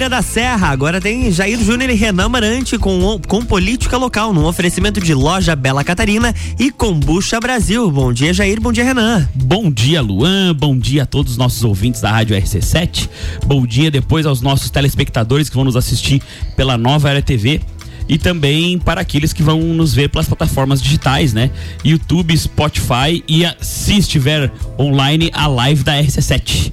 Sucupira da Serra. Agora tem Jair Júnior e Renan Marante com, com política local, no oferecimento de loja Bela Catarina e Combucha Brasil. Bom dia, Jair. Bom dia, Renan. Bom dia, Luan. Bom dia a todos os nossos ouvintes da Rádio RC7. Bom dia depois aos nossos telespectadores que vão nos assistir pela nova Era TV e também para aqueles que vão nos ver pelas plataformas digitais, né? YouTube, Spotify e a, se estiver online a live da RC7.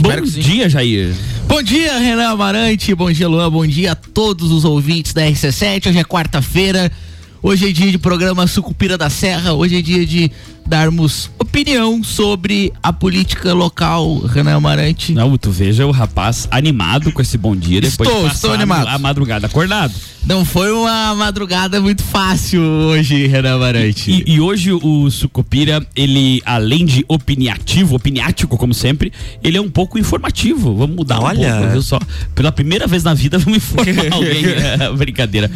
Bom dia, Jair. Bom dia, Renan Amarante. Bom dia, Luan. Bom dia a todos os ouvintes da RC7. Hoje é quarta-feira. Hoje é dia de programa Sucupira da Serra. Hoje é dia de darmos opinião sobre a política local, Renan Amarante. Não, tu veja o rapaz animado com esse bom dia depois estou, de estou animado. a madrugada acordado. Não foi uma madrugada muito fácil hoje, Renan Amarante. E, e, hoje o Sucupira, ele, além de opiniativo, opiniático, como sempre, ele é um pouco informativo. Vamos mudar Olha. um pouco, viu só? Pela primeira vez na vida, vamos informar alguém. é, brincadeira.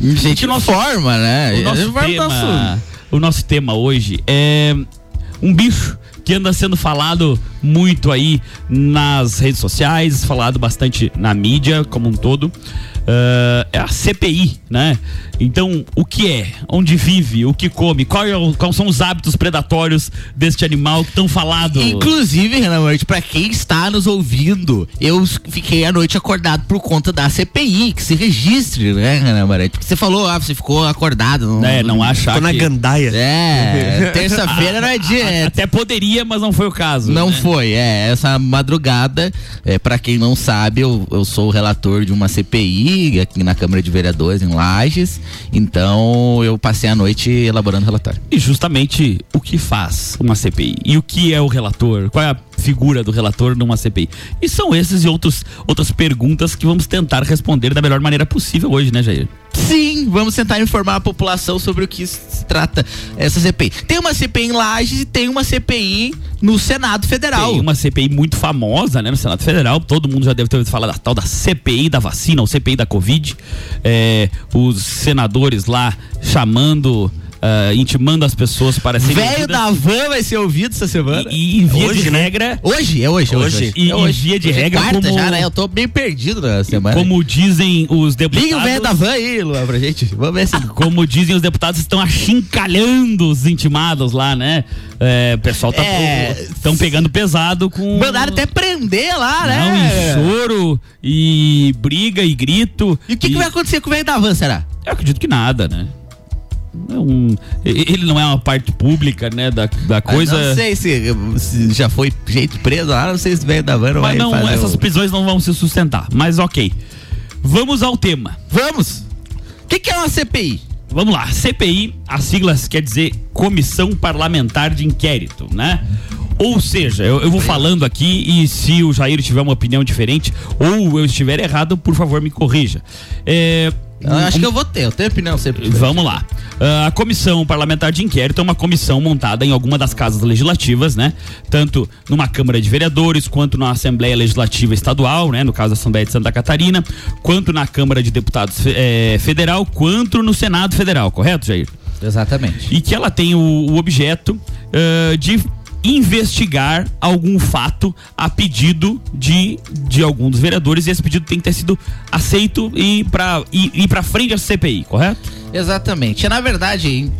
Uh, Gente, não forma, né? O nosso tema o nosso tema hoje é um bicho que anda sendo falado muito aí nas redes sociais, falado bastante na mídia como um todo uh, é a CPI, né? Então, o que é? Onde vive? O que come? Qual é o, quais são os hábitos predatórios deste animal tão falado? Inclusive, Renan Noite, pra quem está nos ouvindo, eu fiquei a noite acordado por conta da CPI, que se registre, né, Renan Moretti? Porque você falou, ah, você ficou acordado. Não, é, não achar Ficou na gandaia. É, terça-feira não é dia. Até poderia, mas não foi o caso. Não né? foi, é. Essa madrugada, é, para quem não sabe, eu, eu sou o relator de uma CPI aqui na Câmara de Vereadores, em Lages. Então eu passei a noite elaborando o relatório. E justamente o que faz uma CPI? E o que é o relator? Qual é a figura do relator numa CPI? E são esses e outros, outras perguntas que vamos tentar responder da melhor maneira possível hoje, né, Jair? Sim, vamos tentar informar a população sobre o que se trata essa CPI. Tem uma CPI em Lages e tem uma CPI no Senado Federal. Tem uma CPI muito famosa, né, no Senado Federal. Todo mundo já deve ter ouvido falar da tal da CPI da vacina, ou CPI da Covid. É, os senadores lá chamando uh, intimando as pessoas para serem. Velho da van vai ser ouvido essa semana. E, e em via hoje, de né? regra. Hoje, é hoje, é hoje. hoje. E é hoje. em via de hoje é regra. É quarta como, já, né? Eu tô bem perdido na semana. Como dizem os deputados. Liga o velho da van aí, Luan, pra gente. Vamos ver se. Como dizem os deputados, estão achincalhando os intimados lá, né? É, o pessoal tá. Estão é... pegando pesado com. Mandaram até prender lá, né? Não, e choro, e briga, e grito. E o que, e... que vai acontecer com o velho da van, será? Eu acredito que nada, né? É um, ele não é uma parte pública, né, da, da coisa. Eu não sei se, se, já foi gente preso lá, não sei se veio da van Mas não, essas o... prisões não vão se sustentar. Mas ok. Vamos ao tema. Vamos! O que, que é uma CPI? Vamos lá, CPI, as siglas quer dizer Comissão Parlamentar de Inquérito, né? Ou seja, eu, eu, vou falando aqui e se o Jair tiver uma opinião diferente ou eu estiver errado, por favor me corrija. É, eu acho que eu vou ter, eu tenho opinião sempre. Vamos lá. Uh, a comissão parlamentar de inquérito é uma comissão montada em alguma das casas legislativas, né? Tanto numa Câmara de Vereadores, quanto na Assembleia Legislativa Estadual, né? No caso da Assembleia de Santa Catarina, quanto na Câmara de Deputados eh, Federal, quanto no Senado Federal, correto, Jair? Exatamente. E que ela tem o, o objeto uh, de investigar algum fato a pedido de, de algum dos vereadores e esse pedido tem que ter sido aceito e para ir, ir para frente da CPI, correto? Exatamente. Na verdade,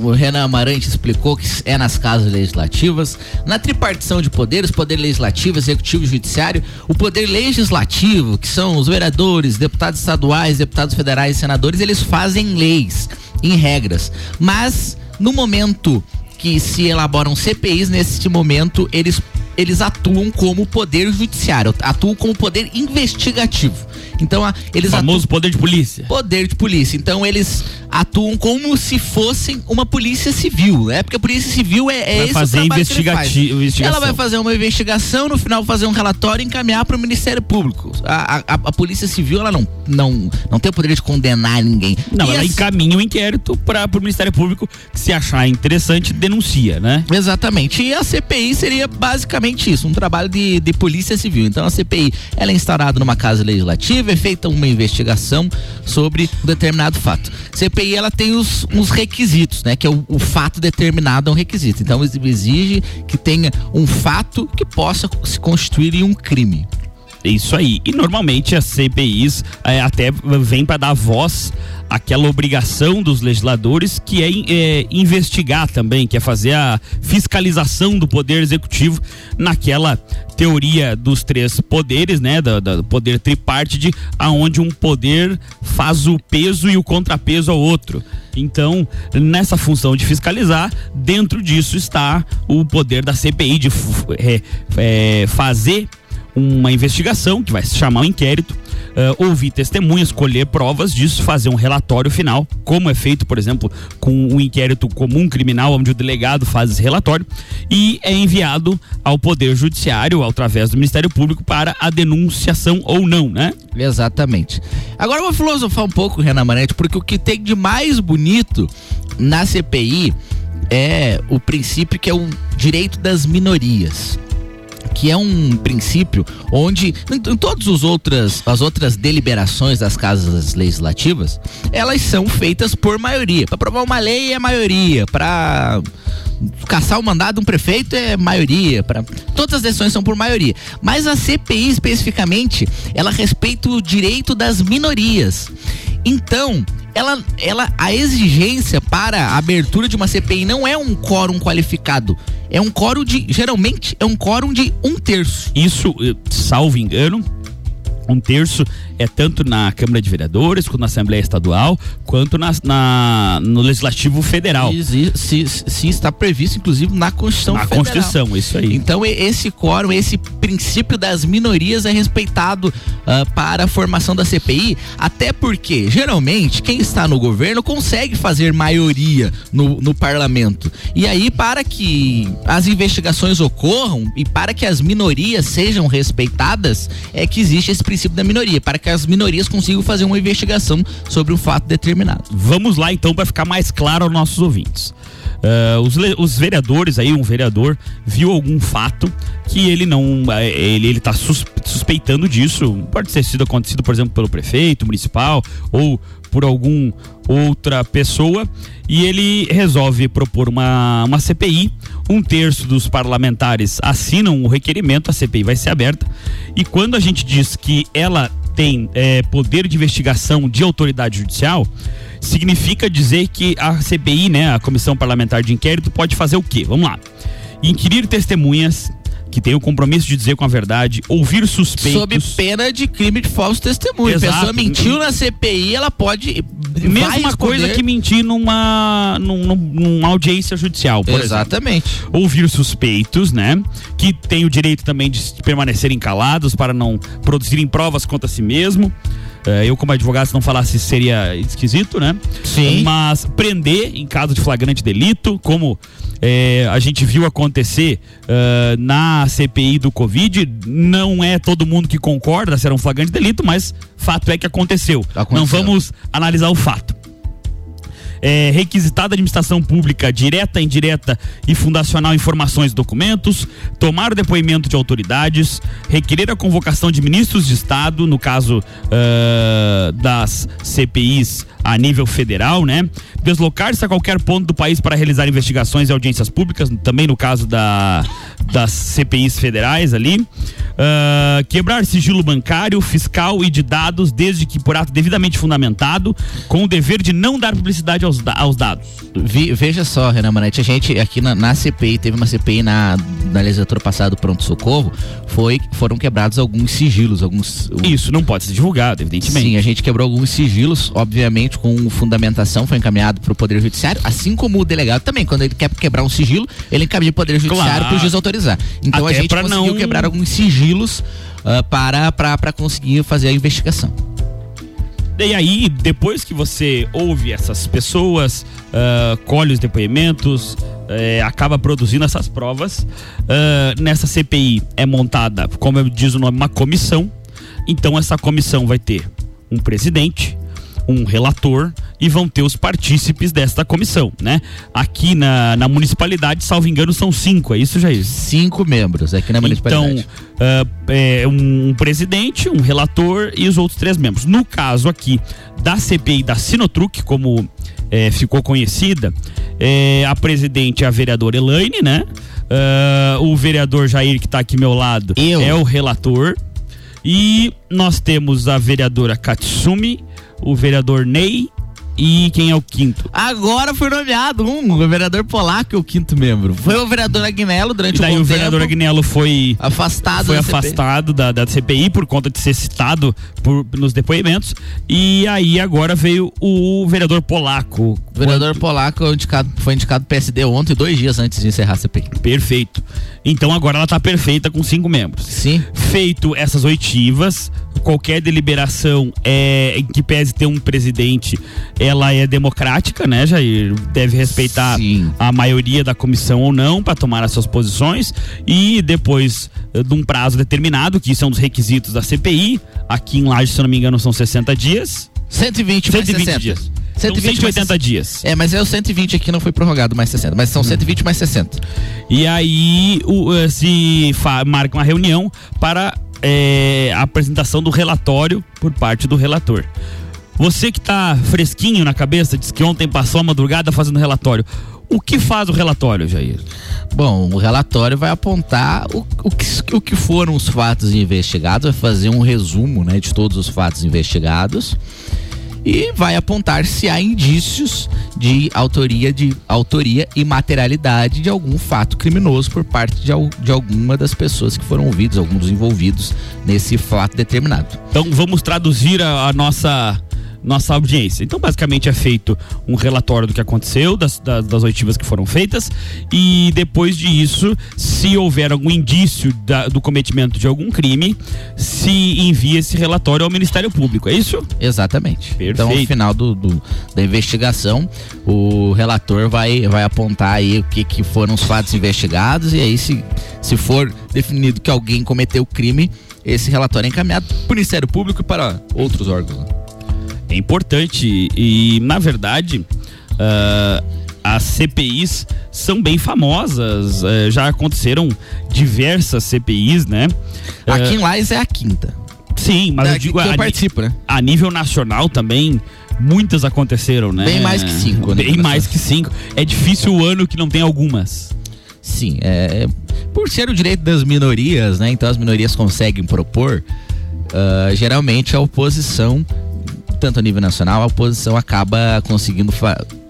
o Renan Amarante explicou que é nas casas legislativas, na tripartição de poderes, poder legislativo, executivo e judiciário, o poder legislativo, que são os vereadores, deputados estaduais, deputados federais senadores, eles fazem leis em regras. Mas no momento que se elaboram CPIs nesse momento, eles eles atuam como poder judiciário, atuam como poder investigativo. Então, eles o famoso atuam... poder de polícia. Poder de polícia. Então, eles atuam como se fossem uma polícia civil, né? Porque a polícia civil é, é vai esse fazer o investigação. Ela vai fazer uma investigação, no final fazer um relatório e encaminhar para o Ministério Público. A, a, a, polícia civil ela não, não, não tem o poder de condenar ninguém. Não, e ela as... encaminha o um inquérito para o Ministério Público que se achar interessante denuncia, né? Exatamente. E a CPI seria basicamente isso, um trabalho de, de polícia civil. Então a CPI ela é instaurada numa casa legislativa, é feita uma investigação sobre um determinado fato. CPI CPI ela tem os, uns requisitos, né? Que é o, o fato determinado é um requisito. Então exige que tenha um fato que possa se constituir em um crime. Isso aí. E normalmente as CPIs é, até vêm para dar voz àquela obrigação dos legisladores que é, é, investigar também, que é fazer a fiscalização do poder executivo naquela teoria dos três poderes, né, do, do poder tripártite, aonde um poder faz o peso e o contrapeso ao outro. Então, nessa função de fiscalizar, dentro disso está o poder da CPI de é, é, fazer uma investigação que vai se chamar um inquérito, uh, ouvir testemunhas, colher provas disso, fazer um relatório final, como é feito, por exemplo, com um inquérito comum criminal, onde o delegado faz esse relatório, e é enviado ao Poder Judiciário, através do Ministério Público, para a denunciação ou não, né? Exatamente. Agora eu vou filosofar um pouco, Renan Manete, porque o que tem de mais bonito na CPI é o princípio que é o direito das minorias que é um princípio onde em, todas as outras, as outras deliberações das casas legislativas, elas são feitas por maioria. Para aprovar uma lei é maioria, para caçar o mandado de um prefeito é maioria, para todas as decisões são por maioria. Mas a CPI especificamente, ela respeita o direito das minorias. Então, ela, ela, a exigência para a abertura de uma CPI não é um quórum qualificado. É um quórum de, geralmente, é um quórum de um terço. Isso, eh, salvo engano, um terço é tanto na Câmara de Vereadores, quanto na Assembleia Estadual, quanto na, na no Legislativo Federal. Se, está previsto, inclusive, na Constituição na Federal. Constituição, isso aí. Então, esse quórum, esse princípio das minorias é respeitado uh, para a formação da CPI, até porque, geralmente, quem está no governo consegue fazer maioria no, no parlamento. E aí, para que as investigações ocorram e para que as minorias sejam respeitadas, é que existe esse princípio da minoria, para que as minorias consigam fazer uma investigação sobre um fato determinado. Vamos lá então para ficar mais claro aos nossos ouvintes. Uh, os, os, vereadores aí, um vereador viu algum fato que ele não, eh, ele ele está suspeitando disso, pode ter sido acontecido, por exemplo, pelo prefeito municipal ou por algum outra pessoa e ele resolve propor uma, uma CPI. Um terço dos parlamentares assinam o requerimento, a CPI vai ser aberta. E quando a gente diz que ela tem é, poder de investigação de autoridade judicial, significa dizer que a CPI, né, a Comissão Parlamentar de Inquérito, pode fazer o quê? Vamos lá. Inquirir testemunhas, que tem o compromisso de dizer com a verdade, ouvir suspeitos. Sob pena de crime de falso testemunho. Exato. A pessoa mentiu na CPI, ela pode. Mesma coisa que mentir numa, numa, numa audiência judicial, por Exatamente. Exemplo. Ouvir suspeitos, né? Que tem o direito também de permanecerem calados para não produzirem provas contra si mesmo. É, eu, como advogado, se não falasse seria esquisito, né? Sim. Mas prender em caso de flagrante delito, como é, a gente viu acontecer uh, na CPI do Covid, não é todo mundo que concorda se era um flagrante delito, mas fato é que aconteceu. aconteceu. Não vamos analisar o fato é, requisitar da administração pública direta, indireta e fundacional informações e documentos, tomar o depoimento de autoridades, requerer a convocação de ministros de Estado, no caso uh, das CPIs a nível federal, né? Deslocar-se a qualquer ponto do país para realizar investigações e audiências públicas, também no caso da, das CPIs federais ali. Uh, quebrar sigilo bancário, fiscal e de dados, desde que por ato devidamente fundamentado, com o dever de não dar publicidade aos, aos dados. Vi, veja só, Renan Manete, a gente aqui na, na, CPI, teve uma CPI na, na legislatura passada do Pronto Socorro, foi, foram quebrados alguns sigilos, alguns... Isso não pode ser divulgado, evidentemente. Sim, a gente quebrou alguns sigilos, obviamente com fundamentação, foi encaminhado para o Poder Judiciário, assim como o delegado também, quando ele quer quebrar um sigilo, ele encaminha o Poder Judiciário claro. para o juiz autorizar. Então Até a gente conseguiu não... quebrar alguns sigilos uh, para, para, para conseguir fazer a investigação. E aí, depois que você ouve essas pessoas, uh, colhe os depoimentos, uh, acaba produzindo essas provas, uh, nessa CPI é montada, como diz o nome, uma comissão. Então, essa comissão vai ter um presidente, um relator e vão ter os partícipes desta comissão, né? Aqui na, na municipalidade, salvo engano, são cinco, é isso, Jair? Cinco membros aqui na municipalidade. Então, uh, é um presidente, um relator e os outros três membros. No caso aqui da CPI da Sinotruc, como é, ficou conhecida, é, a presidente é a vereadora Elaine, né? Uh, o vereador Jair, que está aqui ao meu lado, Eu. é o relator E nós temos a vereadora Katsumi, o vereador Ney e quem é o quinto? Agora foi nomeado um, o vereador polaco é o quinto membro. Foi o vereador Agnello durante e daí um o vereador tempo, Agnello foi afastado, foi da afastado da, da CPI por conta de ser citado por, nos depoimentos. E aí agora veio o vereador polaco. O vereador polaco foi indicado, foi indicado PSD ontem, dois dias antes de encerrar a CPI. Perfeito. Então agora ela está perfeita com cinco membros. Sim. Feito essas oitivas, qualquer deliberação é, em que pese ter um presidente, ela é democrática, né, Jair? Deve respeitar Sim. a maioria da comissão ou não para tomar as suas posições e depois eh, de um prazo determinado, que são é dos requisitos da CPI, aqui em Laje, se eu não me engano, são 60 dias. 120, 120 mais dias. 120 então, 180 mais... dias. É, mas é o 120 aqui não foi prorrogado mais 60, mas são hum. 120 mais 60. E aí o, eh, se marca uma reunião para é, a apresentação do relatório por parte do relator. Você que está fresquinho na cabeça, disse que ontem passou a madrugada fazendo relatório. O que faz o relatório, Jair? Bom, o relatório vai apontar o, o, que, o que foram os fatos investigados, vai fazer um resumo né, de todos os fatos investigados e vai apontar se há indícios de autoria de autoria e materialidade de algum fato criminoso por parte de, de alguma das pessoas que foram ouvidas, alguns dos envolvidos nesse fato determinado. Então vamos traduzir a, a nossa nossa audiência. Então, basicamente, é feito um relatório do que aconteceu, das, das, das oitivas que foram feitas, e depois disso, se houver algum indício da, do cometimento de algum crime, se envia esse relatório ao Ministério Público, é isso? Exatamente. Perfeito. Então, ao final do, do, da investigação, o relator vai, vai apontar aí o que, que foram os fatos investigados, e aí, se, se for definido que alguém cometeu crime, esse relatório é encaminhado para o Ministério Público e para outros órgãos. É importante e, na verdade, uh, as CPIs são bem famosas. Uh, já aconteceram diversas CPIs, né? Aqui em Lais é a quinta. Sim, mas é, eu digo que eu a, participo, né? a nível nacional também muitas aconteceram, né? Bem mais que cinco. Né? Bem mais que cinco. É difícil o ano que não tem algumas. Sim, é, por ser o direito das minorias, né? Então as minorias conseguem propor. Uh, geralmente a oposição tanto a nível nacional, a oposição acaba conseguindo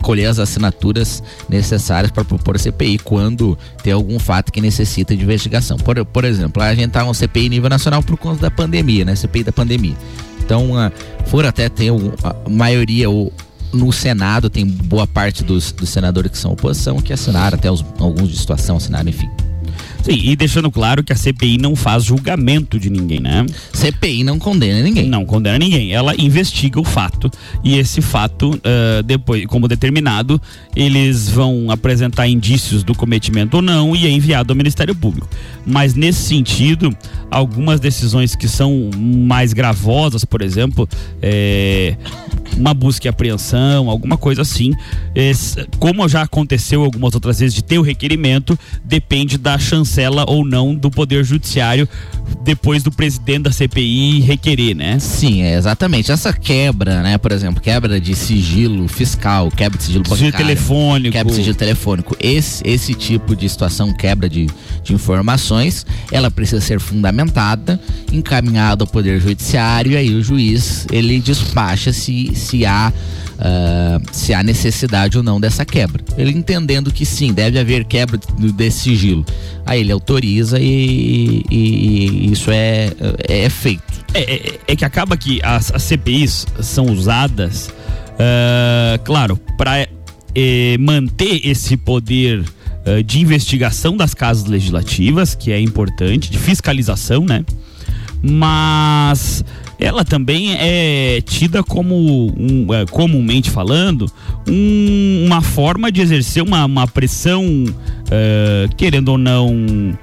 colher as assinaturas necessárias para propor a CPI quando tem algum fato que necessita de investigação. Por, por exemplo, a gente tá um CPI nível nacional por conta da pandemia, né? CPI da pandemia. Então, uh, for até ter a maioria ou no Senado tem boa parte dos, dos senadores que são oposição que assinaram, até os, alguns de situação assinaram, enfim. Sim, e deixando claro que a CPI não faz julgamento de ninguém, né? CPI não condena ninguém. Não condena ninguém. Ela investiga o fato e esse fato, uh, depois, como determinado, eles vão apresentar indícios do cometimento ou não e é enviado ao Ministério Público. Mas nesse sentido, algumas decisões que são mais gravosas, por exemplo, é, uma busca e apreensão, alguma coisa assim, esse, como já aconteceu algumas outras vezes de ter o requerimento, depende da chancela ou não do Poder Judiciário depois do presidente da CPI requerer, né? Sim, é exatamente. Essa quebra, né, por exemplo, quebra de sigilo fiscal, quebra de sigilo bancário, sigilo telefônico, quebra de sigilo telefônico, esse, esse tipo de situação, quebra de, de informações, ela precisa ser fundamentada, encaminhada ao Poder Judiciário e aí o juiz, ele despacha se, se há uh, se há necessidade ou não dessa quebra. Ele entendendo que sim, deve haver quebra desse sigilo. Aí ele autoriza e, e, e isso é, é, é feito. É, é, é, que acaba que as, as CPIs são usadas, uh, claro, para eh, manter esse poder uh, de investigação das casas legislativas, que é importante, de fiscalização, né? Mas ela também é tida como, um, é, comumente falando, um, uma forma de exercer uma, uma pressão, uh, querendo ou não,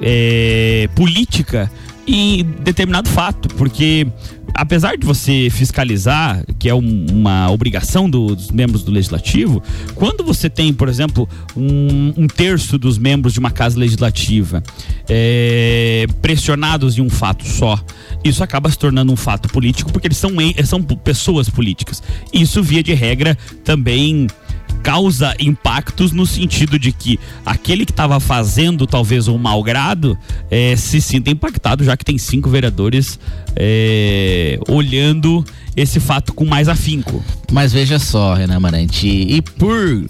é, política em determinado fato, porque apesar de você fiscalizar, que é um, uma obrigação do, dos membros do legislativo, quando você tem, por exemplo, um, um terço dos membros de uma casa legislativa é, pressionados em um fato só, isso acaba se tornando um fato político porque eles são, são pessoas políticas. Isso, via de regra, também causa impactos no sentido de que aquele que estava fazendo talvez um malgrado é, se sinta impactado, já que tem cinco vereadores é, olhando esse fato com mais afinco. Mas veja só, Renan Marante, e por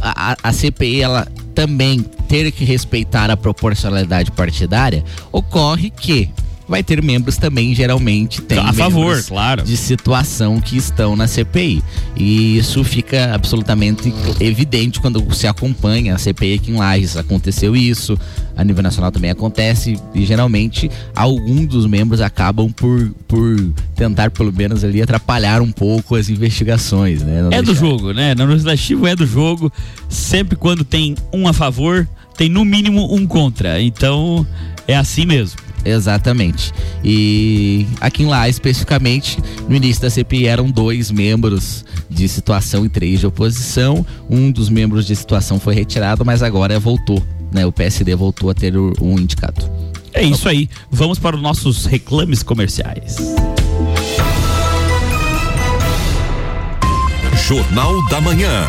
a, a CPI ela também ter que respeitar a proporcionalidade partidária, ocorre que vai ter membros também, geralmente tem a favor, claro, de situação que estão na CPI. E isso fica absolutamente evidente quando se acompanha a CPI aqui em Lages. Aconteceu isso, a nível nacional também acontece e geralmente alguns dos membros acabam por, por tentar pelo menos ali atrapalhar um pouco as investigações, né? Não é deixar... do jogo, né? No legislativo é do jogo. Sempre quando tem um a favor, tem no mínimo um contra. Então é assim mesmo. Exatamente. E aqui lá, especificamente, no início da CPI eram dois membros de situação e três de oposição. Um dos membros de situação foi retirado, mas agora voltou. Né? O PSD voltou a ter um indicado. É isso aí. Vamos para os nossos reclames comerciais. Jornal da Manhã.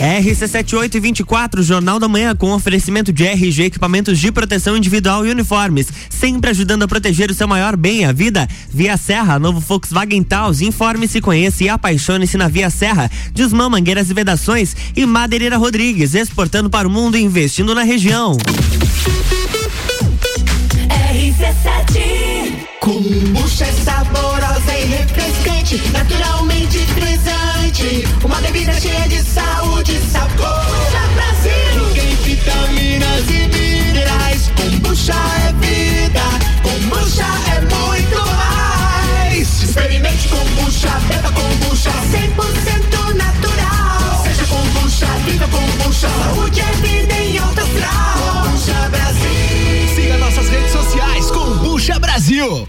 RC7824, Jornal da Manhã, com oferecimento de RG Equipamentos de Proteção Individual e Uniformes. Sempre ajudando a proteger o seu maior bem, a vida. Via Serra, novo Volkswagen Taos. Informe-se, conheça e apaixone-se na Via Serra. Desmã, Mangueiras e Vedações. E Madeireira Rodrigues, exportando para o mundo e investindo na região. RC7 Kombucha saborosa e refrescante, naturalmente frisante. Uma bebida cheia de saúde sabor. Kombucha Brasil. Tem vitaminas e minerais. Kombucha é vida. Kombucha é muito mais. Experimente kombucha, beba kombucha. 100% natural. Seja kombucha, viva kombucha. Saúde é vida em alta astral. Kombucha Brasil. Siga nossas redes sociais. Kombucha Brasil.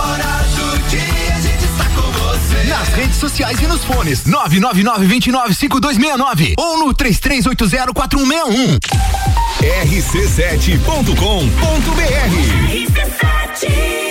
Nas redes sociais e nos fones. 999 29 5269 ou no 33804161. rc7.com.br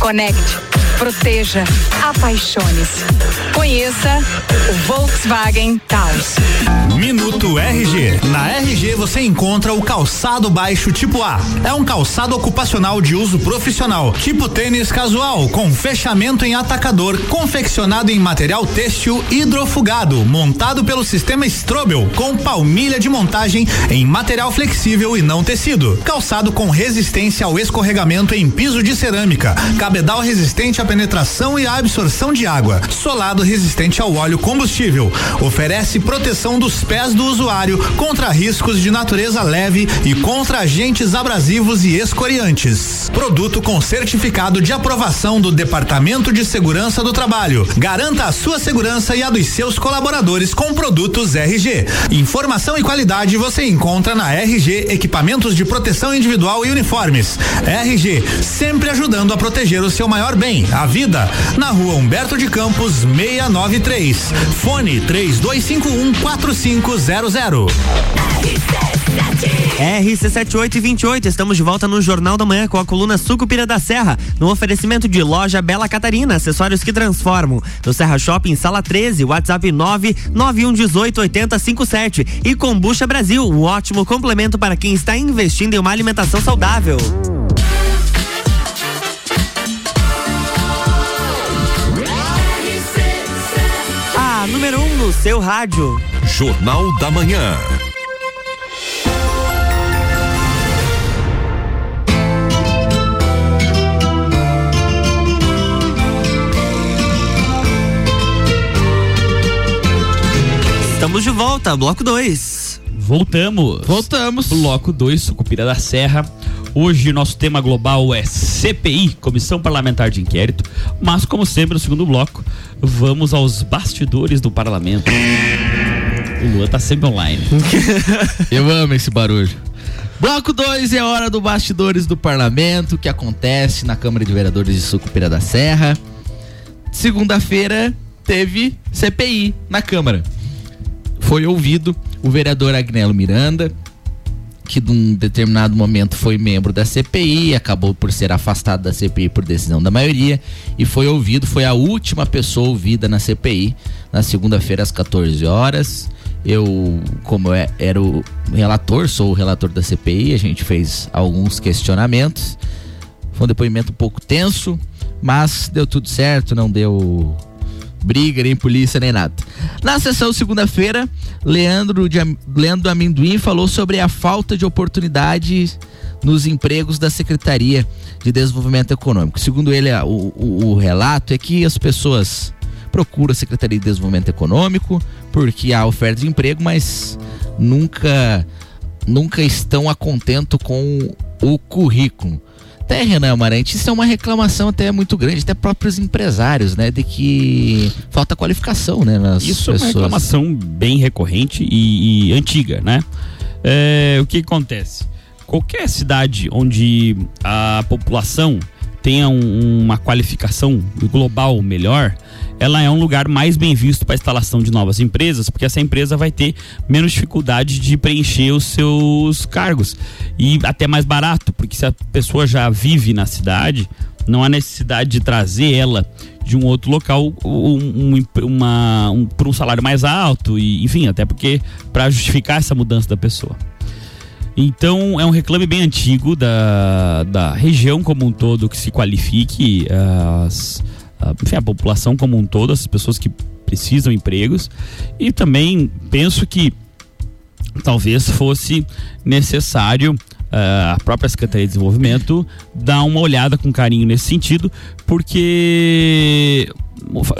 conecte, proteja, apaixone-se. Conheça o Volkswagen Taos. Minuto RG. Na RG você encontra o calçado baixo tipo A. É um calçado ocupacional de uso profissional, tipo tênis casual, com fechamento em atacador, confeccionado em material têxtil hidrofugado, montado pelo sistema Strobel, com palmilha de montagem em material flexível e não tecido. Calçado com resistência ao escorregamento em piso de cerâmica, cabedal resistente à penetração e à absorção de água, solado resistente ao óleo combustível. Oferece proteção dos pés do usuário contra riscos de natureza leve e contra agentes abrasivos e escoriantes. Produto com certificado de aprovação do Departamento de Segurança do Trabalho. Garanta a sua segurança e a dos seus colaboradores com produtos RG. Informação e qualidade você encontra na RG Equipamentos de Proteção Individual e Uniformes. RG, sempre ajudando a proteger o seu maior bem, a vida. Na rua Humberto de Campos, 693. Fone 3251 4500. RC7828, estamos de volta no Jornal da Manhã com a coluna Sucupira da Serra, no oferecimento de loja Bela Catarina, acessórios que transformam. No Serra Shopping, sala 13, WhatsApp 991188057. E Combucha Brasil, um ótimo complemento para quem está investindo em uma alimentação saudável. No seu rádio. Jornal da Manhã. Estamos de volta, bloco 2. Voltamos. Voltamos. Bloco 2, Sucupira da Serra. Hoje nosso tema global é CPI, Comissão Parlamentar de Inquérito, mas como sempre no segundo bloco, vamos aos bastidores do parlamento. O Luan tá sempre online. Eu amo esse barulho. Bloco 2 é hora do bastidores do parlamento, que acontece na Câmara de Vereadores de Sucupira da Serra. Segunda-feira teve CPI na Câmara. Foi ouvido o vereador Agnello Miranda, que num determinado momento foi membro da CPI, acabou por ser afastado da CPI por decisão da maioria e foi ouvido, foi a última pessoa ouvida na CPI na segunda-feira às 14 horas. Eu, como é, era o relator, sou o relator da CPI, a gente fez alguns questionamentos. Foi um depoimento um pouco tenso, mas deu tudo certo, não deu briga, nem polícia, nem nada. Na sessão segunda-feira, Leandro, Leandro Amendoim falou sobre a falta de oportunidades nos empregos da Secretaria de Desenvolvimento Econômico. Segundo ele, o, o, o relato é que as pessoas procuram a Secretaria de Desenvolvimento Econômico porque há oferta de emprego, mas nunca nunca estão a contento com o currículo até, Renan Amarante, isso é uma reclamação até muito grande, até próprios empresários, né? De que falta qualificação, né? Nas Isso pessoas. é uma reclamação bem recorrente e, e antiga, né? É, o que acontece? Qualquer cidade onde a população tenha um- uma qualificação global melhor, ela é um lugar mais bem visto para a instalação de novas empresas, porque essa empresa vai ter menos dificuldade de preencher os seus cargos e até mais barato, porque se a pessoa já vive na cidade, não há necessidade de trazer ela de um outro local um, um, um, por um salário mais alto e enfim até porque para justificar essa mudança da pessoa. Então é um reclame bem antigo da, da região como um todo que se qualifique, as, a, enfim, a população como um todo, as pessoas que precisam de empregos. E também penso que talvez fosse necessário ah, a própria Secretaria de Desenvolvimento dar uma olhada com carinho nesse sentido, porque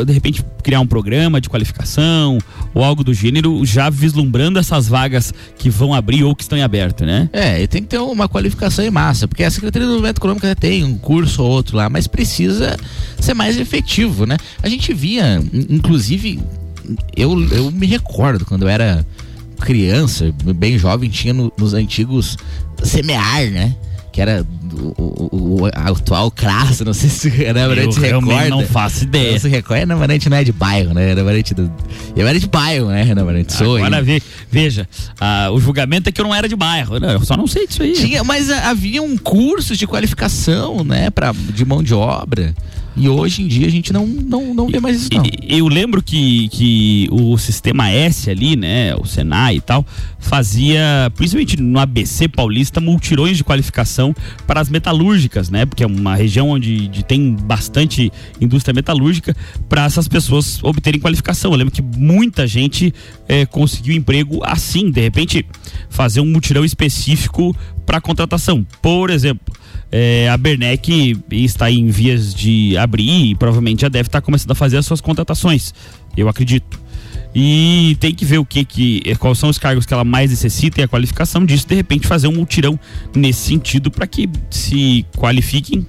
de repente criar um programa de qualificação ou algo do gênero, já vislumbrando essas vagas que vão abrir ou que estão em aberto, né? É, e tem que ter uma qualificação em massa, porque a Secretaria de Desenvolvimento Econômico já tem um curso ou outro lá, mas precisa ser mais efetivo, né? A gente via, in- inclusive, eu, eu me recordo quando eu era criança, bem jovem, tinha no- nos antigos semear, né? Que era o, o- o atual CRAS, não sei se era Eu se realmente recorda. não faço ideia. Não se recorda, Renan Marante não é de bairro, né? Renan Marante do... Eu era de bairro, né, Renan Marante? Sou Agora ve- veja, ah, o julgamento é que eu não era de bairro, né? eu só não sei disso aí. Tinha, mas ah, havia um cursos de qualificação, né, pra, de mão de obra. E hoje em dia a gente não, não, não vê mais isso, não. Eu lembro que, que o sistema S ali, né, o Senai e tal, fazia, principalmente no ABC paulista, multirões de qualificação para as metalúrgicas, né, porque é uma região onde de- tem bastante indústria metalúrgica, para essas pessoas obterem qualificação. Eu lembro que muita gente eh, conseguiu emprego assim, de repente, fazer um mutirão específico para contratação. Por exemplo, é, a Bernec está em vias de abrir e provavelmente já deve estar começando a fazer as suas contratações, eu acredito. E tem que ver o que que eh, quais são os cargos que ela mais necessita e a qualificação disso, de repente fazer um mutirão nesse sentido para que se qualifiquem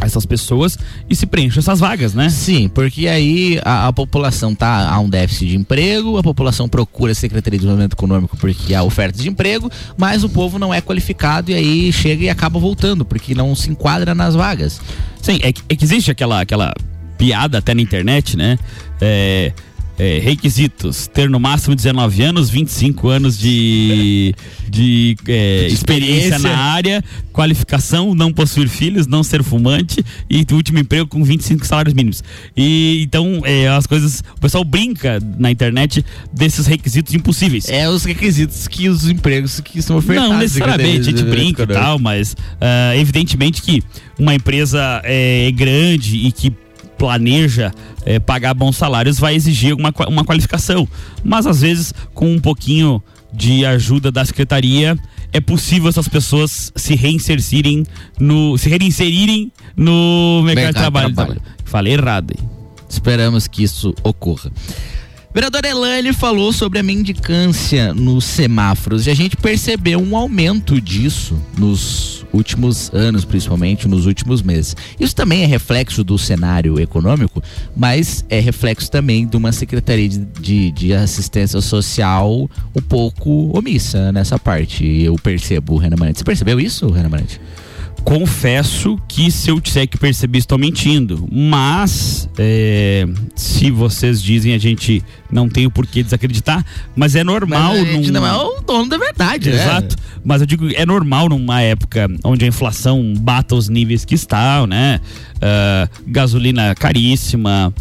essas pessoas e se preencham essas vagas, né? Sim, porque aí a, a população tá há um déficit de emprego, a população procura a Secretaria de Desenvolvimento Econômico porque há oferta de emprego, mas o povo não é qualificado e aí chega e acaba voltando, porque não se enquadra nas vagas. Sim, é que, é que existe aquela, aquela piada até na internet, né? É, é, requisitos: ter no máximo 19 anos, 25 anos de, de, é, experiência na área, qualificação, não possuir filhos, não ser fumante e último emprego com 25 salários mínimos. E então é, as coisas. O pessoal brinca na internet desses requisitos impossíveis. É os requisitos que os empregos que são ofertados. Não necessariamente, a gente né, brinca e tal, mas ah, evidentemente que uma empresa é, grande e que planeja é, pagar bons salários vai exigir uma, uma qualificação. Mas às vezes, com um pouquinho de ajuda da secretaria, é possível essas pessoas se reinserirem no. se reinserirem no mercado, de trabalho. trabalho. Falei errado, hein? Esperamos que isso ocorra. Vereadora Elane falou sobre a mendicância nos semáforos e a gente percebeu um aumento disso nos últimos anos, principalmente nos últimos meses. Isso também é reflexo do cenário econômico, mas é reflexo também de uma Secretaria de, de, de Assistência Social um pouco omissa nessa parte. Eu percebo, Renan Marante. Você percebeu isso, Renan Marante? Confesso que se eu disser que percebi, estou mentindo. Mas, é, se vocês dizem, a gente não tem o porquê desacreditar. Mas é normal. Mas a gente num- não é o dono da verdade, né? Exato. Mas eu digo, é normal numa época onde a inflação bata os níveis que está, né? Ah, gasolina caríssima.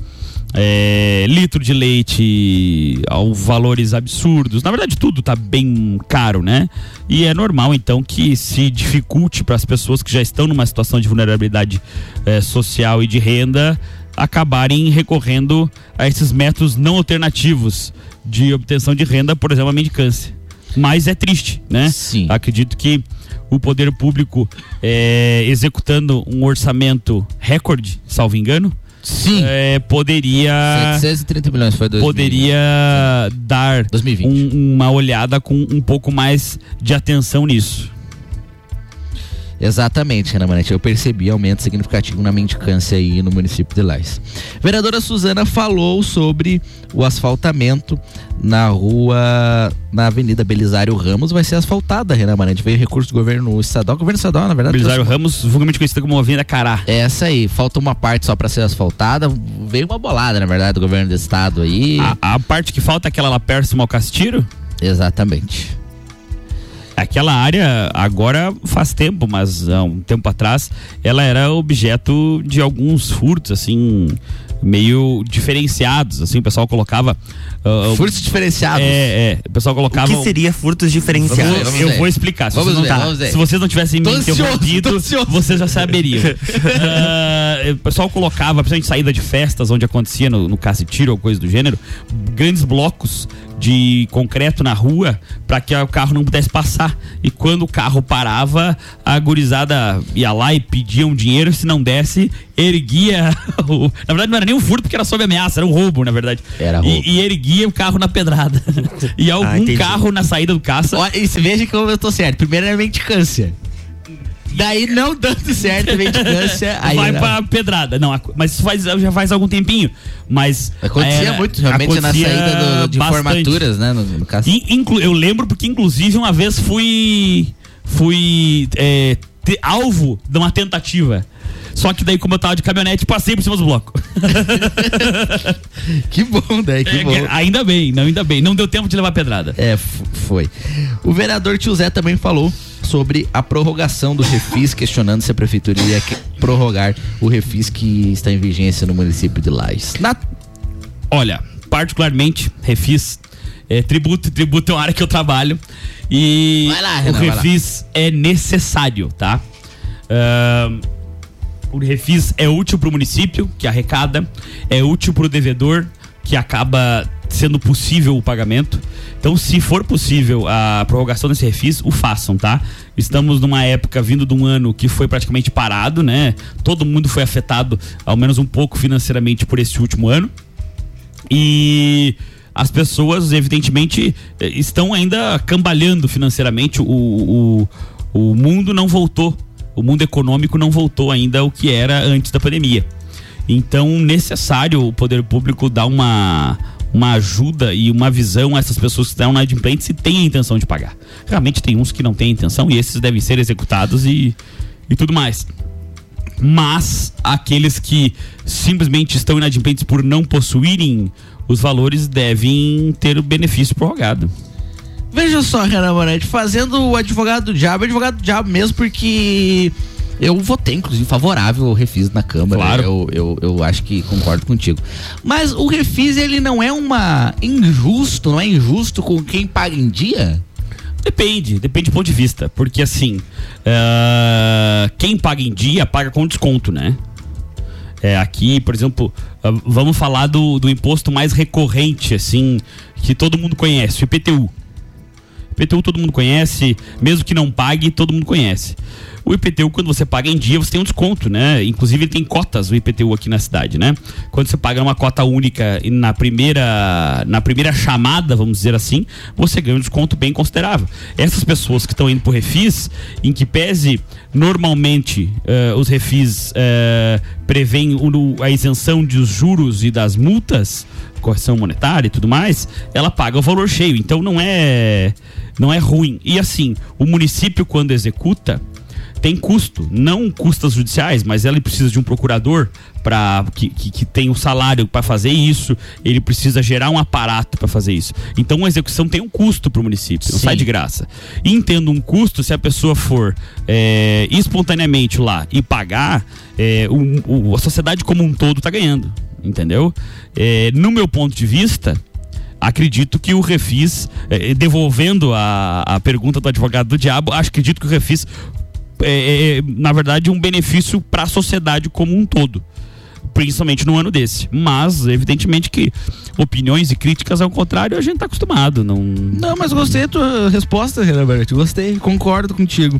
É, litro de leite ao valores absurdos. Na verdade, tudo tá bem caro, né? E é normal, então, que se dificulte para as pessoas que já estão numa situação de vulnerabilidade eh, social e de renda acabarem recorrendo a esses métodos não alternativos de obtenção de renda, por exemplo, a mendicância. Mas é triste, né? Sim. Acredito que o poder público eh, executando um orçamento recorde, salvo engano, Sim. eh, poderia 730 milhões foi 2000. poderia dar 2020. um- uma olhada com um pouco mais de atenção nisso. Exatamente, Renan Manete. Eu percebi aumento significativo na mendicância aí no município de Lais. Vereadora Suzana falou sobre o asfaltamento na rua, na Avenida Belisário Ramos. Vai ser asfaltada, Renan Manete. Veio recurso do governo estadual. Governo estadual, na verdade. Belisário trouxe- Ramos, vulgarmente conhecido como Avenida Cará. Essa aí. Falta uma parte só para ser asfaltada. Veio uma bolada, na verdade, do governo do estado aí. A, a parte que falta é aquela lá próxima ao Castiro, Exatamente. Aquela área agora faz tempo, mas há um tempo atrás ela era objeto de alguns furtos, assim, meio diferenciados, assim, o pessoal colocava... ah, Furtos diferenciados. É, é, o pessoal colocava... O que seria furtos diferenciados? vou- Vamos eu ver. vou explicar. Se, Vamos vocês, não ver, tá- vamos ver. se vocês não tivessem me interrompido, vocês já saberiam. Ah, o pessoal colocava, principalmente saída de festas, onde acontecia no, no caso de tiro ou coisa do gênero, grandes blocos de concreto na rua para que o carro não pudesse passar. E quando o carro parava, a gurizada ia lá e pedia um dinheiro, se não desse, erguia. o- na verdade, não era nem um furto, porque era sob ameaça, era um roubo, na verdade. Era E- roubo. E, erguia o carro na pedrada. e algum Ah, carro na saída do caça. Olha, e se veja como eu tô certo. Primeiro era mendicância. Daí não dando certo mendicância. Aí vai era- pra pedrada. Não, mas isso faz, já faz algum tempinho. Mas. Acontecia era- muito, realmente, na acontecia saída do- de bastante. formaturas, né? No, no caso. In- inclu- eu lembro porque, inclusive, uma vez fui. Fui é, te- alvo de uma tentativa. Só que daí, como eu tava de caminhonete, passei por cima do bloco. Que bom, né? Que É, bom. ainda bem, não, ainda bem. Não deu tempo de levar pedrada. É, foi. O vereador Tio Zé também falou sobre a prorrogação do refis, questionando se a prefeitura iria que- prorrogar o refis que está em vigência no município de Lages. Na- Olha, particularmente, refis. É, tributo, tributo é uma área que eu trabalho. E Vai lá, o Renan, lá. refis é necessário, tá? Ahn, o refis é útil para o município, que arrecada, é útil para o devedor, que acaba sendo possível o pagamento. Então, se for possível a prorrogação desse refis, o façam, tá? Estamos numa época vindo de um ano que foi praticamente parado, né? Todo mundo foi afetado, ao menos um pouco financeiramente, por esse último ano. E as pessoas, evidentemente, eh, estão ainda cambalhando financeiramente. O, o, o mundo não voltou. O mundo econômico não voltou ainda ao que era antes da pandemia. Então, necessário o poder público dar uma, uma ajuda e uma visão a essas pessoas que estão na adimplente se têm a intenção de pagar. Realmente tem uns que não têm intenção e esses devem ser executados e, e tudo mais. Mas aqueles que simplesmente estão inadimplentes por não possuírem os valores devem ter o benefício prorrogado. Veja só, Renan Moretti, fazendo o advogado do diabo, advogado do diabo mesmo, porque eu votei, inclusive, favorável ao refis na Câmara. Claro. Eu, eu, eu acho que concordo contigo. Mas o refis, ele não é uma injusto, não é injusto com quem paga em dia? Depende, depende do ponto de vista. Porque assim, ah, quem paga em dia paga com desconto, né? É, aqui, por exemplo, ah, vamos falar do, do imposto mais recorrente, assim, que todo mundo conhece, o IPTU. IPTU todo mundo conhece, mesmo que não pague, todo mundo conhece. O IPTU, quando você paga em dia, você tem um desconto, né? Inclusive, tem cotas, o IPTU aqui na cidade, né? Quando você paga uma cota única na primeira, na primeira chamada, vamos dizer assim, você ganha um desconto bem considerável. Essas pessoas que estão indo pro refis, em que pese normalmente eh, os refis eh, prevêem a isenção dos juros e das multas, correção monetária e tudo mais, ela paga o valor cheio. Então não é não é ruim. E assim, o município quando executa tem custo, não custas judiciais, mas ele precisa de um procurador para que, que, que tem o salário para fazer isso, ele precisa gerar um aparato para fazer isso. Então a execução tem um custo para o município, não Sim. sai de graça. E entendo um custo se a pessoa for é, espontaneamente lá e pagar, é, o- o- a sociedade como um todo tá ganhando, entendeu? É, no meu ponto de vista, acredito que o Refis, eh, devolvendo a, a pergunta do advogado do diabo, acho acredito que o Refis é, é, na verdade, um benefício para a sociedade como um todo. Principalmente no ano desse. Mas, evidentemente, que opiniões e críticas ao contrário, a gente tá acostumado. Não. Não, mas gostei da tua resposta, Renan. Gostei, concordo contigo.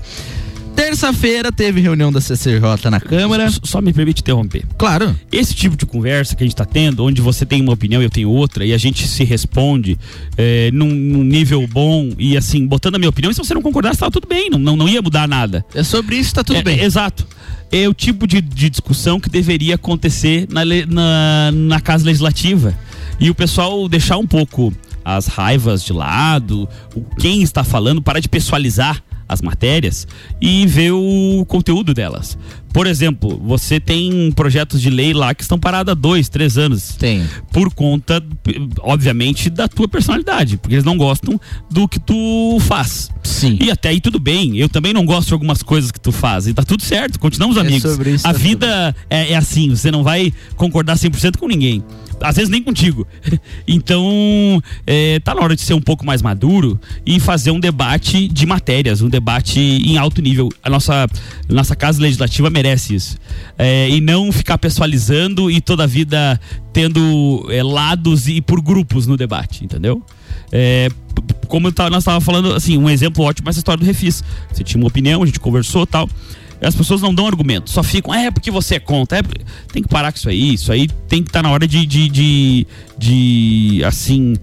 Terça-feira teve reunião da CCJ na Câmara. S- Só me permite interromper. Claro. Esse tipo de conversa que a gente está tendo, onde você tem uma opinião e eu tenho outra, e a gente se responde eh, num, num nível bom e assim, botando a minha opinião, e se você não concordasse, estava tudo bem, não, não, não ia mudar nada. É sobre isso, tá tudo É, bem. Exato. É o tipo de, de discussão que deveria acontecer na, na, na Casa Legislativa. E o pessoal deixar um pouco as raivas de lado, o quem está falando, parar de pessoalizar as matérias e ver o conteúdo delas. Por exemplo, você tem projetos de lei lá que estão parados há dois, três anos Tem. por conta, obviamente, da tua personalidade, porque eles não gostam do que tu faz. Sim. E até aí tudo bem. Eu também não gosto de algumas coisas que tu faz. E tá tudo certo, continuamos amigos. sobre isso, a tá vida é, é assim, você não vai concordar 100% com ninguém. Às vezes nem contigo. Então, é, tá na hora de ser um pouco mais maduro e fazer um debate de matérias, um debate em alto nível. A nossa, nossa casa legislativa merece isso. É, e não ficar pessoalizando e toda a vida tendo é, lados e por grupos no debate, entendeu? É, como nós estávamos falando, assim, um exemplo ótimo é essa história do Refis. Você tinha uma opinião, a gente conversou e tal. As pessoas não dão argumento, só ficam, "Ah, é porque você é. É, porque-" tem que parar com isso aí. Isso aí tem que estar na hora de, de, de, de, assim,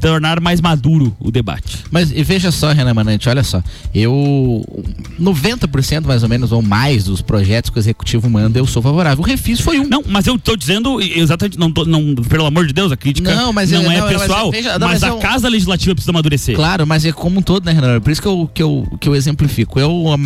tornar mais maduro o debate. Mas e veja só, Renan Manante, olha só. Eu. 90% mais ou menos, ou mais, dos projetos que o executivo manda, eu sou favorável. O refis foi um. Não, mas eu tô dizendo exatamente, não, tô- não pelo amor de Deus, a crítica Não, mas não é- é não, mas pessoal, veja- não, mas, mas a é um- casa legislativa precisa amadurecer. Claro, mas é como um todo, né, Renan? Por isso que eu, que eu, que eu exemplifico. Eu, a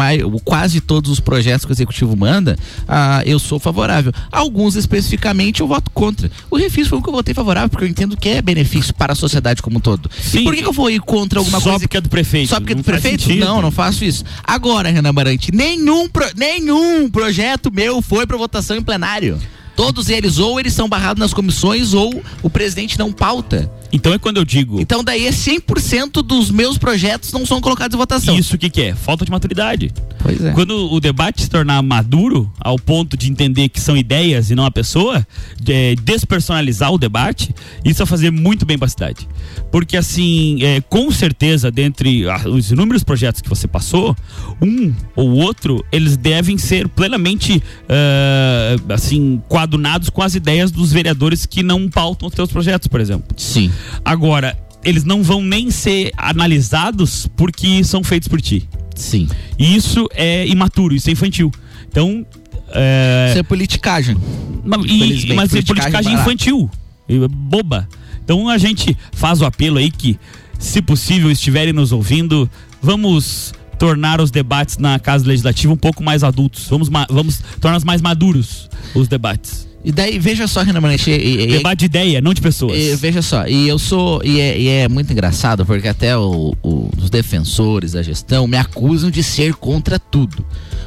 quase todos os projetos que o executivo manda, ah, eu sou favorável. Alguns especificamente eu voto contra. O refis foi um que eu votei favorável, porque eu entendo que é benefício para a sociedade como um todo. Sim. E por que, que eu vou ir contra alguma Só coisa? porque é do prefeito. Só porque é do prefeito? Não, não faço isso. Agora, Renan Marante, nenhum, pro- nenhum projeto meu foi para votação em plenário. Todos eles, ou eles são barrados nas comissões, ou o presidente não pauta. Então é quando eu digo Então daí é 100% dos meus projetos não são colocados em votação. isso o que, que é? Falta de maturidade. Pois é. Quando o debate se tornar maduro, ao ponto de entender que são ideias e não a pessoa, é, despersonalizar o debate, isso vai fazer muito bem para a cidade. Porque, assim, é, com certeza, dentre ah, os inúmeros projetos que você passou, um ou outro, eles devem ser plenamente, ah, assim, coadunados com as ideias dos vereadores que não pautam os teus projetos, por exemplo. Sim. Agora, eles não vão nem ser analisados porque são feitos por ti. Sim. E isso é imaturo, isso é infantil. Então. É, Isso é politicagem. ma- e- mas é politicagem politicagem barata. infantil. e Boba. Então a gente faz o apelo aí que, se possível, estiverem nos ouvindo, vamos tornar os debates na Casa Legislativa um pouco mais adultos. Vamos, vamos tornar mais maduros os debates. E daí, veja só, Renan Manente, e- e- Debate de ideia, não de pessoas. E, veja só, e eu sou. E é, e é muito engraçado, porque até o- o- os defensores da gestão me acusam de ser contra tudo.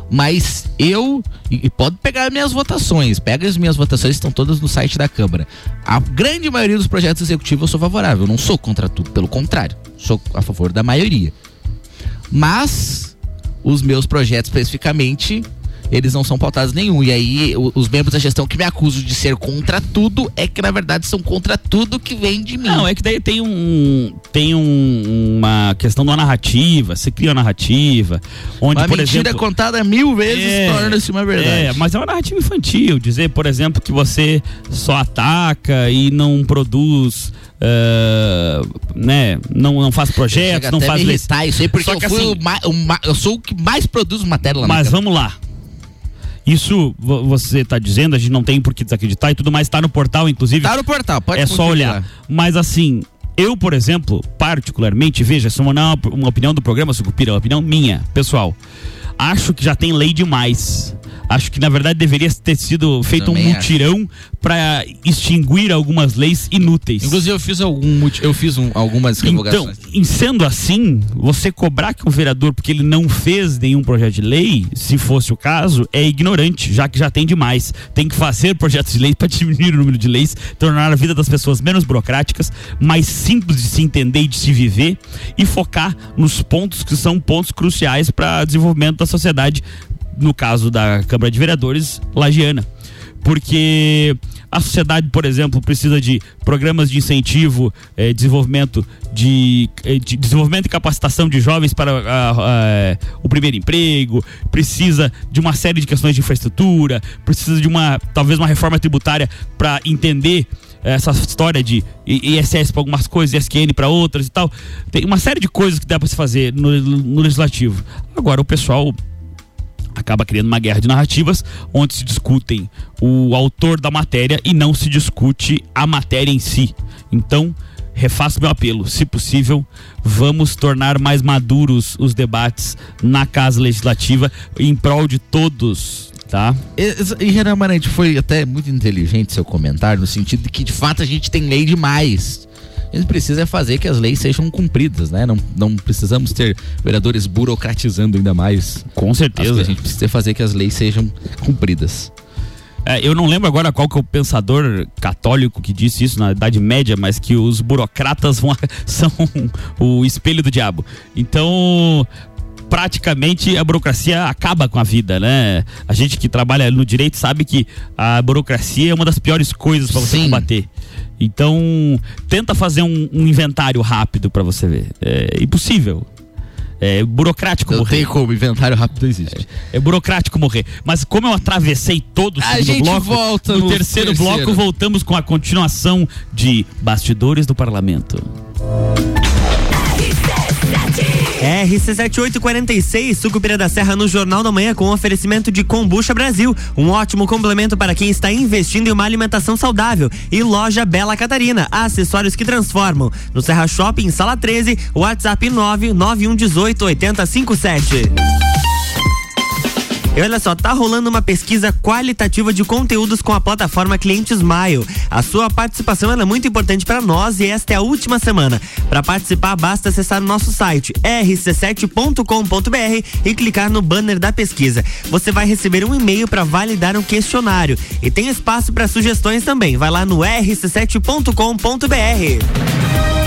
Mas eu. E, e pode pegar minhas votações. Pega as minhas votações, estão todas no site da Câmara. A grande maioria dos projetos executivos eu sou favorável. Eu não sou contra tudo, pelo contrário. Sou a favor da maioria. Mas os meus projetos especificamente, eles não são pautados nenhum. E aí, os membros da gestão que me acusam de ser contra tudo é que, na verdade, são contra tudo que vem de mim. Não, é que daí tem um tem um- uma questão de uma narrativa, você cria uma narrativa, onde, Uma por mentira exemplo, contada mil vezes É, torna-se uma verdade. É, mas é uma narrativa infantil, dizer, por exemplo, que você só ataca e não produz, eh, né, não, não faz projetos, não faz me irritar isso aí, porque Só eu, fui assim- o ma- o ma- eu sou o que mais produz matéria lá Mas vamos lá. Isso vo- você está dizendo, a gente não tem por que desacreditar e tudo mais, está no portal, inclusive. Tá no portal, pode É só olhar. Mas assim, eu, por exemplo, particularmente, veja, essa não é uma, uma opinião do programa Sucupira, é uma opinião minha, pessoal. Acho que já tem lei demais. Acho que na verdade deveria ter sido feito Também um mutirão para extinguir algumas leis inúteis. Inclusive, eu fiz algum eu fiz um- algumas Então, revogações. em sendo assim, você cobrar que um vereador, porque ele não fez nenhum projeto de lei, se fosse o caso, é ignorante, já que já tem demais. Tem que fazer projetos de lei para diminuir o número de leis, tornar a vida das pessoas menos burocráticas, mais simples de se entender e de se viver e focar nos pontos que são pontos cruciais para desenvolvimento da sociedade, no caso da Câmara de Vereadores lagiana porque a sociedade, por exemplo, precisa de programas de incentivo, eh, desenvolvimento de, eh, de desenvolvimento e capacitação de jovens para ah, ah, o primeiro emprego, precisa de uma série de questões de infraestrutura, precisa de uma talvez uma reforma tributária para entender essa história de ISS para algumas coisas, ISQN para outras e tal. Tem uma série de coisas que dá para se fazer no, no legislativo. Agora o pessoal acaba criando uma guerra de narrativas onde se discutem o autor da matéria e não se discute a matéria em si. Então, refaço meu apelo, se possível, vamos tornar mais maduros os debates na Casa Legislativa em prol de todos, tá? E, e Renan foi até muito inteligente seu comentário, no sentido de que de fato a gente tem lei demais. A gente precisa é fazer que as leis sejam cumpridas, né? Não, não precisamos ter vereadores burocratizando ainda mais. Com certeza. a gente precisa fazer que as leis sejam cumpridas. É, eu não lembro agora qual que é o pensador católico que disse isso na Idade Média, mas que os burocratas vão, são o espelho do diabo. Então, praticamente a burocracia acaba com a vida, né? A gente que trabalha no direito sabe que a burocracia é uma das piores coisas para você Sim. combater. Então, tenta fazer um, um inventário rápido para você ver. É impossível. É burocrático Não morrer. tem como, inventário rápido existe. É burocrático morrer. Mas como eu atravessei todo o A segundo gente bloco, volta no no terceiro, terceiro. bloco voltamos com a continuação de Bastidores do Parlamento. RC7846, Sucupira da Serra no Jornal da Manhã com oferecimento de Combucha Brasil, um ótimo complemento para quem está investindo em uma alimentação saudável. E Loja Bela Catarina, acessórios que transformam. No Serra Shopping, sala 13, WhatsApp 99118 8057. E olha só, tá rolando uma pesquisa qualitativa de conteúdos com a plataforma Cliente Smile. A sua participação é muito importante para nós e esta é a última semana. Para participar, basta acessar o nosso site rc7.com.br e clicar no banner da pesquisa. Você vai receber um e-mail para validar um questionário e tem espaço para sugestões também. Vai lá no rc7.com.br.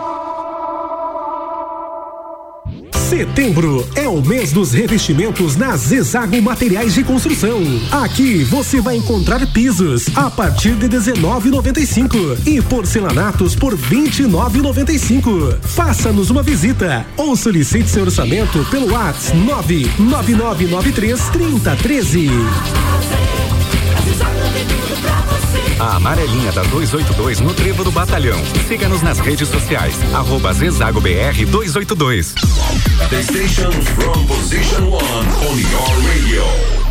Setembro é o mês dos revestimentos na Zezago Materiais de Construção. Aqui você vai encontrar pisos a partir de 19,95 e porcelanatos por 29,95. Faça-nos uma visita ou solicite seu orçamento pelo WhatsApp 99993 3013. A amarelinha da 282 no Trevo do Batalhão. Siga-nos nas redes sociais. Arroba Zezago BR 282. The station from position one on your radio.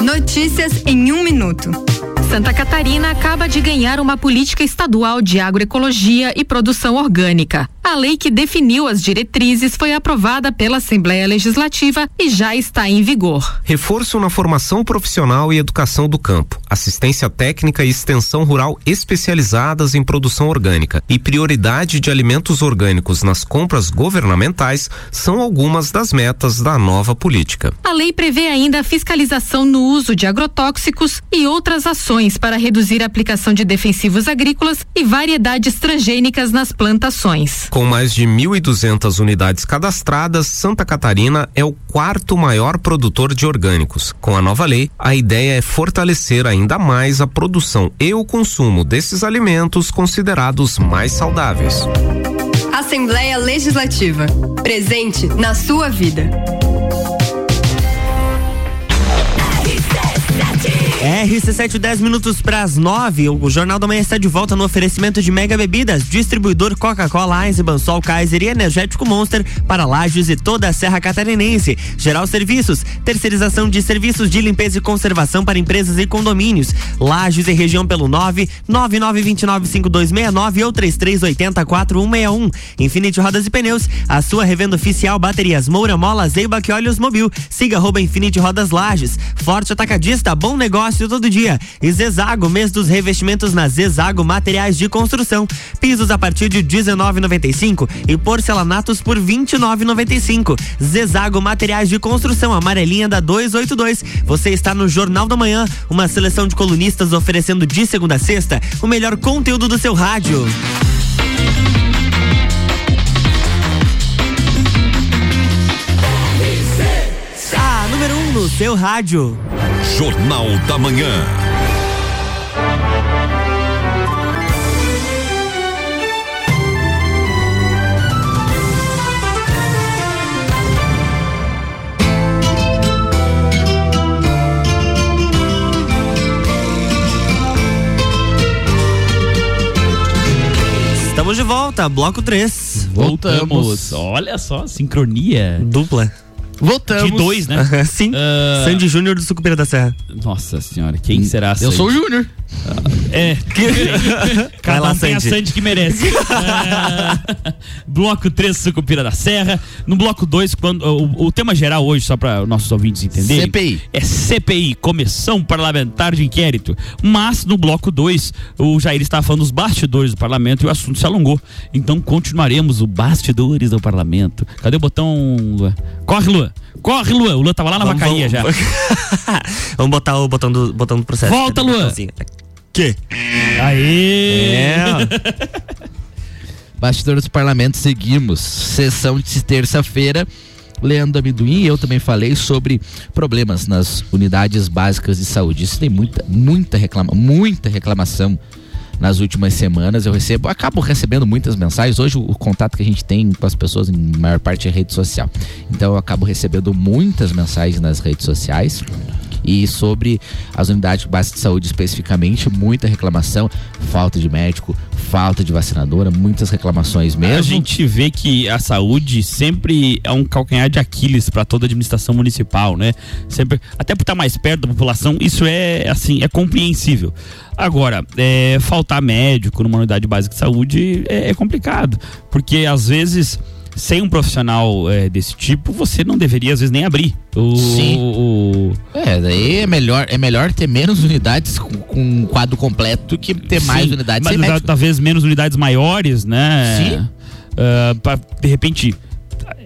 Notícias em um minuto. Santa Catarina acaba de ganhar uma política estadual de agroecologia e produção orgânica. A lei que definiu as diretrizes foi aprovada pela Assembleia Legislativa e já está em vigor. Reforço na formação profissional e educação do campo, assistência técnica e extensão rural especializadas em produção orgânica e prioridade de alimentos orgânicos nas compras governamentais são algumas das metas da nova política. A lei prevê ainda a fiscalização no uso de agrotóxicos e outras ações para reduzir a aplicação de defensivos agrícolas e variedades transgênicas nas plantações. Com mais de 1.200 unidades cadastradas, Santa Catarina é o quarto maior produtor de orgânicos. Com a nova lei, a ideia é fortalecer ainda mais a produção e o consumo desses alimentos considerados mais saudáveis. Assembleia Legislativa. Presente na sua vida. RC7, 10 minutos para as 9. O Jornal da Manhã está de volta no oferecimento de Mega Bebidas, distribuidor Coca-Cola, Eisenbahn, Sol, Kaiser e Energético Monster para Lages e toda a Serra Catarinense. Geral Serviços, terceirização de serviços de limpeza e conservação para empresas e condomínios. Lages e região pelo 9 99295269 ou 33804161. Infinity Rodas e Pneus, a sua revenda oficial Baterias Moura Mola, Zeiba e Olhos Mobil. Siga arroba Infinity Rodas Lages. Forte Atacadista, bom negócio todo dia. E Zezago, mês dos revestimentos na Zezago Materiais de Construção. Pisos a partir de 19,95 e porcelanatos por 29,95. Zezago Materiais de Construção, amarelinha da 282. Você está no Jornal da Manhã, uma seleção de colunistas oferecendo de segunda a sexta o melhor conteúdo do seu rádio. A número 1 um no seu rádio. Jornal da Manhã. Estamos de volta, bloco 3. Voltamos. Olha só, sincronia. Dupla. Voltamos. De dois, né? Sim. Ah, Sandy Júnior do Sucupira da Serra. Nossa senhora, quem será Eu sou o Júnior. É. Cada lá, um tem a Sandy. Que merece. Ah, bloco 3, Sucupira da Serra. No bloco 2, quando o, o tema geral hoje, só para nossos ouvintes entenderem. CPI. É CPI, Comissão Parlamentar de Inquérito. Mas no bloco 2, o Jair estava falando dos bastidores do parlamento e o assunto se alongou. Então continuaremos o bastidores do parlamento. Cadê o botão, Lua? Corre, Lua! Corre, Lua! O Lua tava lá na Vamos- vacaria já. vamos- botar o botão do, botão do processo. Volta, Cadê Que? Aê! É. Bastidores do Parlamento, seguimos. Sessão de terça-feira. Leandro Amendoim e eu também falei sobre problemas nas unidades básicas de saúde. Isso tem muita, muita reclama, muita reclamação nas últimas semanas. Eu recebo, acabo recebendo muitas mensagens. Hoje o, o contato que a gente tem com as pessoas em maior parte é rede social. Então eu acabo recebendo muitas mensagens nas redes sociais. E sobre as unidades básicas de saúde especificamente, muita reclamação, falta de médico, falta de vacinadora, muitas reclamações mesmo. A gente vê que a saúde sempre é um calcanhar de Aquiles para toda a administração municipal, né? Sempre, até por estar mais perto da população, isso é assim, é compreensível. Agora, é, faltar médico numa unidade básica de saúde é, é complicado, porque às vezes sem um profissional é, desse tipo, você não deveria às vezes nem abrir. O, Sim. o- É, daí é melhor, é melhor ter menos unidades com, com um quadro completo que ter mais Sim, unidades mas talvez menos unidades maiores, né? Sim. Ah, pra, de repente,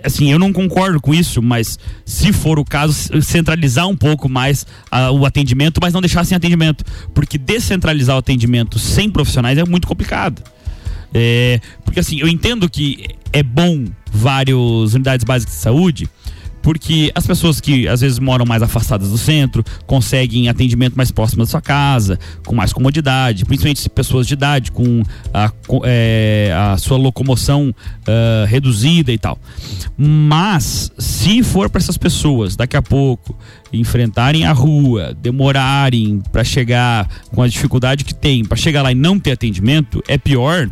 assim, eu não concordo com isso, mas se for o caso, centralizar um pouco mais ah, o atendimento, mas não deixar sem atendimento. Porque descentralizar o atendimento sem profissionais é muito complicado. É, porque assim, eu entendo que é bom várias unidades básicas de saúde, porque as pessoas que às vezes moram mais afastadas do centro conseguem atendimento mais próximo da sua casa, com mais comodidade, principalmente pessoas de idade com a, é, a sua locomoção ah, reduzida e tal. Mas se for para essas pessoas daqui a pouco enfrentarem a rua, demorarem para chegar com a dificuldade que tem, para chegar lá e não ter atendimento, é pior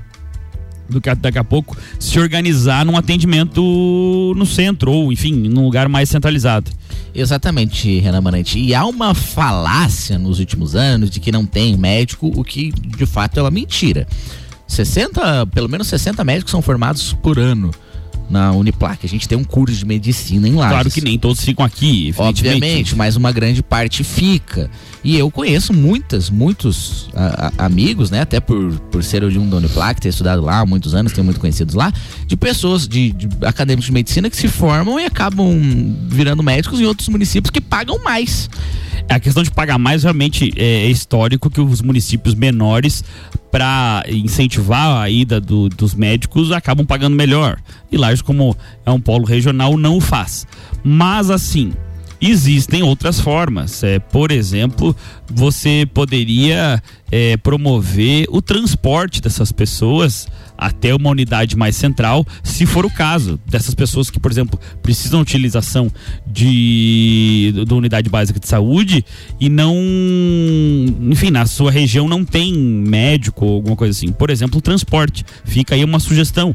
do que daqui a pouco se organizar num atendimento no centro ou enfim num lugar mais centralizado Exatamente, Renan Manante. E há uma falácia nos últimos anos de que não tem médico, o que de fato é uma mentira. 60, pelo menos 60 médicos são formados por ano na Uniplac. A gente tem um curso de medicina em Lages. claro que nem todos ficam aqui. Obviamente, mas uma grande parte fica. E eu conheço muitas, muitos a- a- amigos, né? Até por, por ser de um da Uniplac, ter estudado lá há muitos anos, tenho muito conhecidos lá, de pessoas, de, de acadêmicos de medicina que se formam e acabam virando médicos em outros municípios que pagam mais. a questão de pagar mais realmente é histórico que os municípios menores para incentivar a ida do- dos médicos acabam pagando melhor. E Lages como é um polo regional não o faz. Mas assim existem outras formas. É, por exemplo você poderia é, promover o transporte dessas pessoas até uma unidade mais central, se for o caso dessas pessoas que, por exemplo, precisam utilização de da unidade básica de saúde e não, enfim, na sua região não tem médico ou alguma coisa assim. Por exemplo, transporte. Fica aí uma sugestão.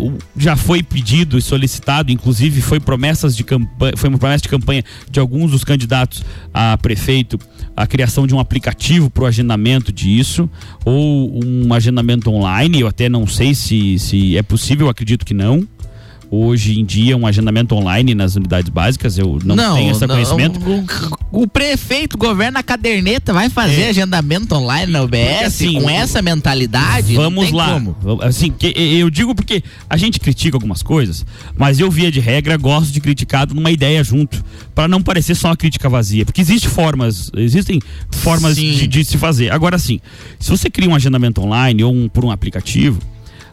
O- já foi pedido e solicitado, inclusive foi promessas de campanha, foi uma promessa de campanha de alguns dos candidatos a prefeito a criação de um aplicativo para o agendamento disso ou um agendamento online. Eu até não sei se, se é possível, acredito que não. Hoje em dia, um agendamento online nas unidades básicas, eu não, tenho esse não, conhecimento. O, o prefeito governa a caderneta, vai fazer agendamento online na UBS É. Assim, com essa mentalidade. não Vamos lá. como. Assim, que eu digo porque a gente critica algumas coisas, mas eu, via de regra, gosto de criticar numa ideia junto, para não parecer só uma crítica vazia. Porque existem formas, existem formas de, de se fazer. Agora sim, se você cria um agendamento online ou um, por um aplicativo,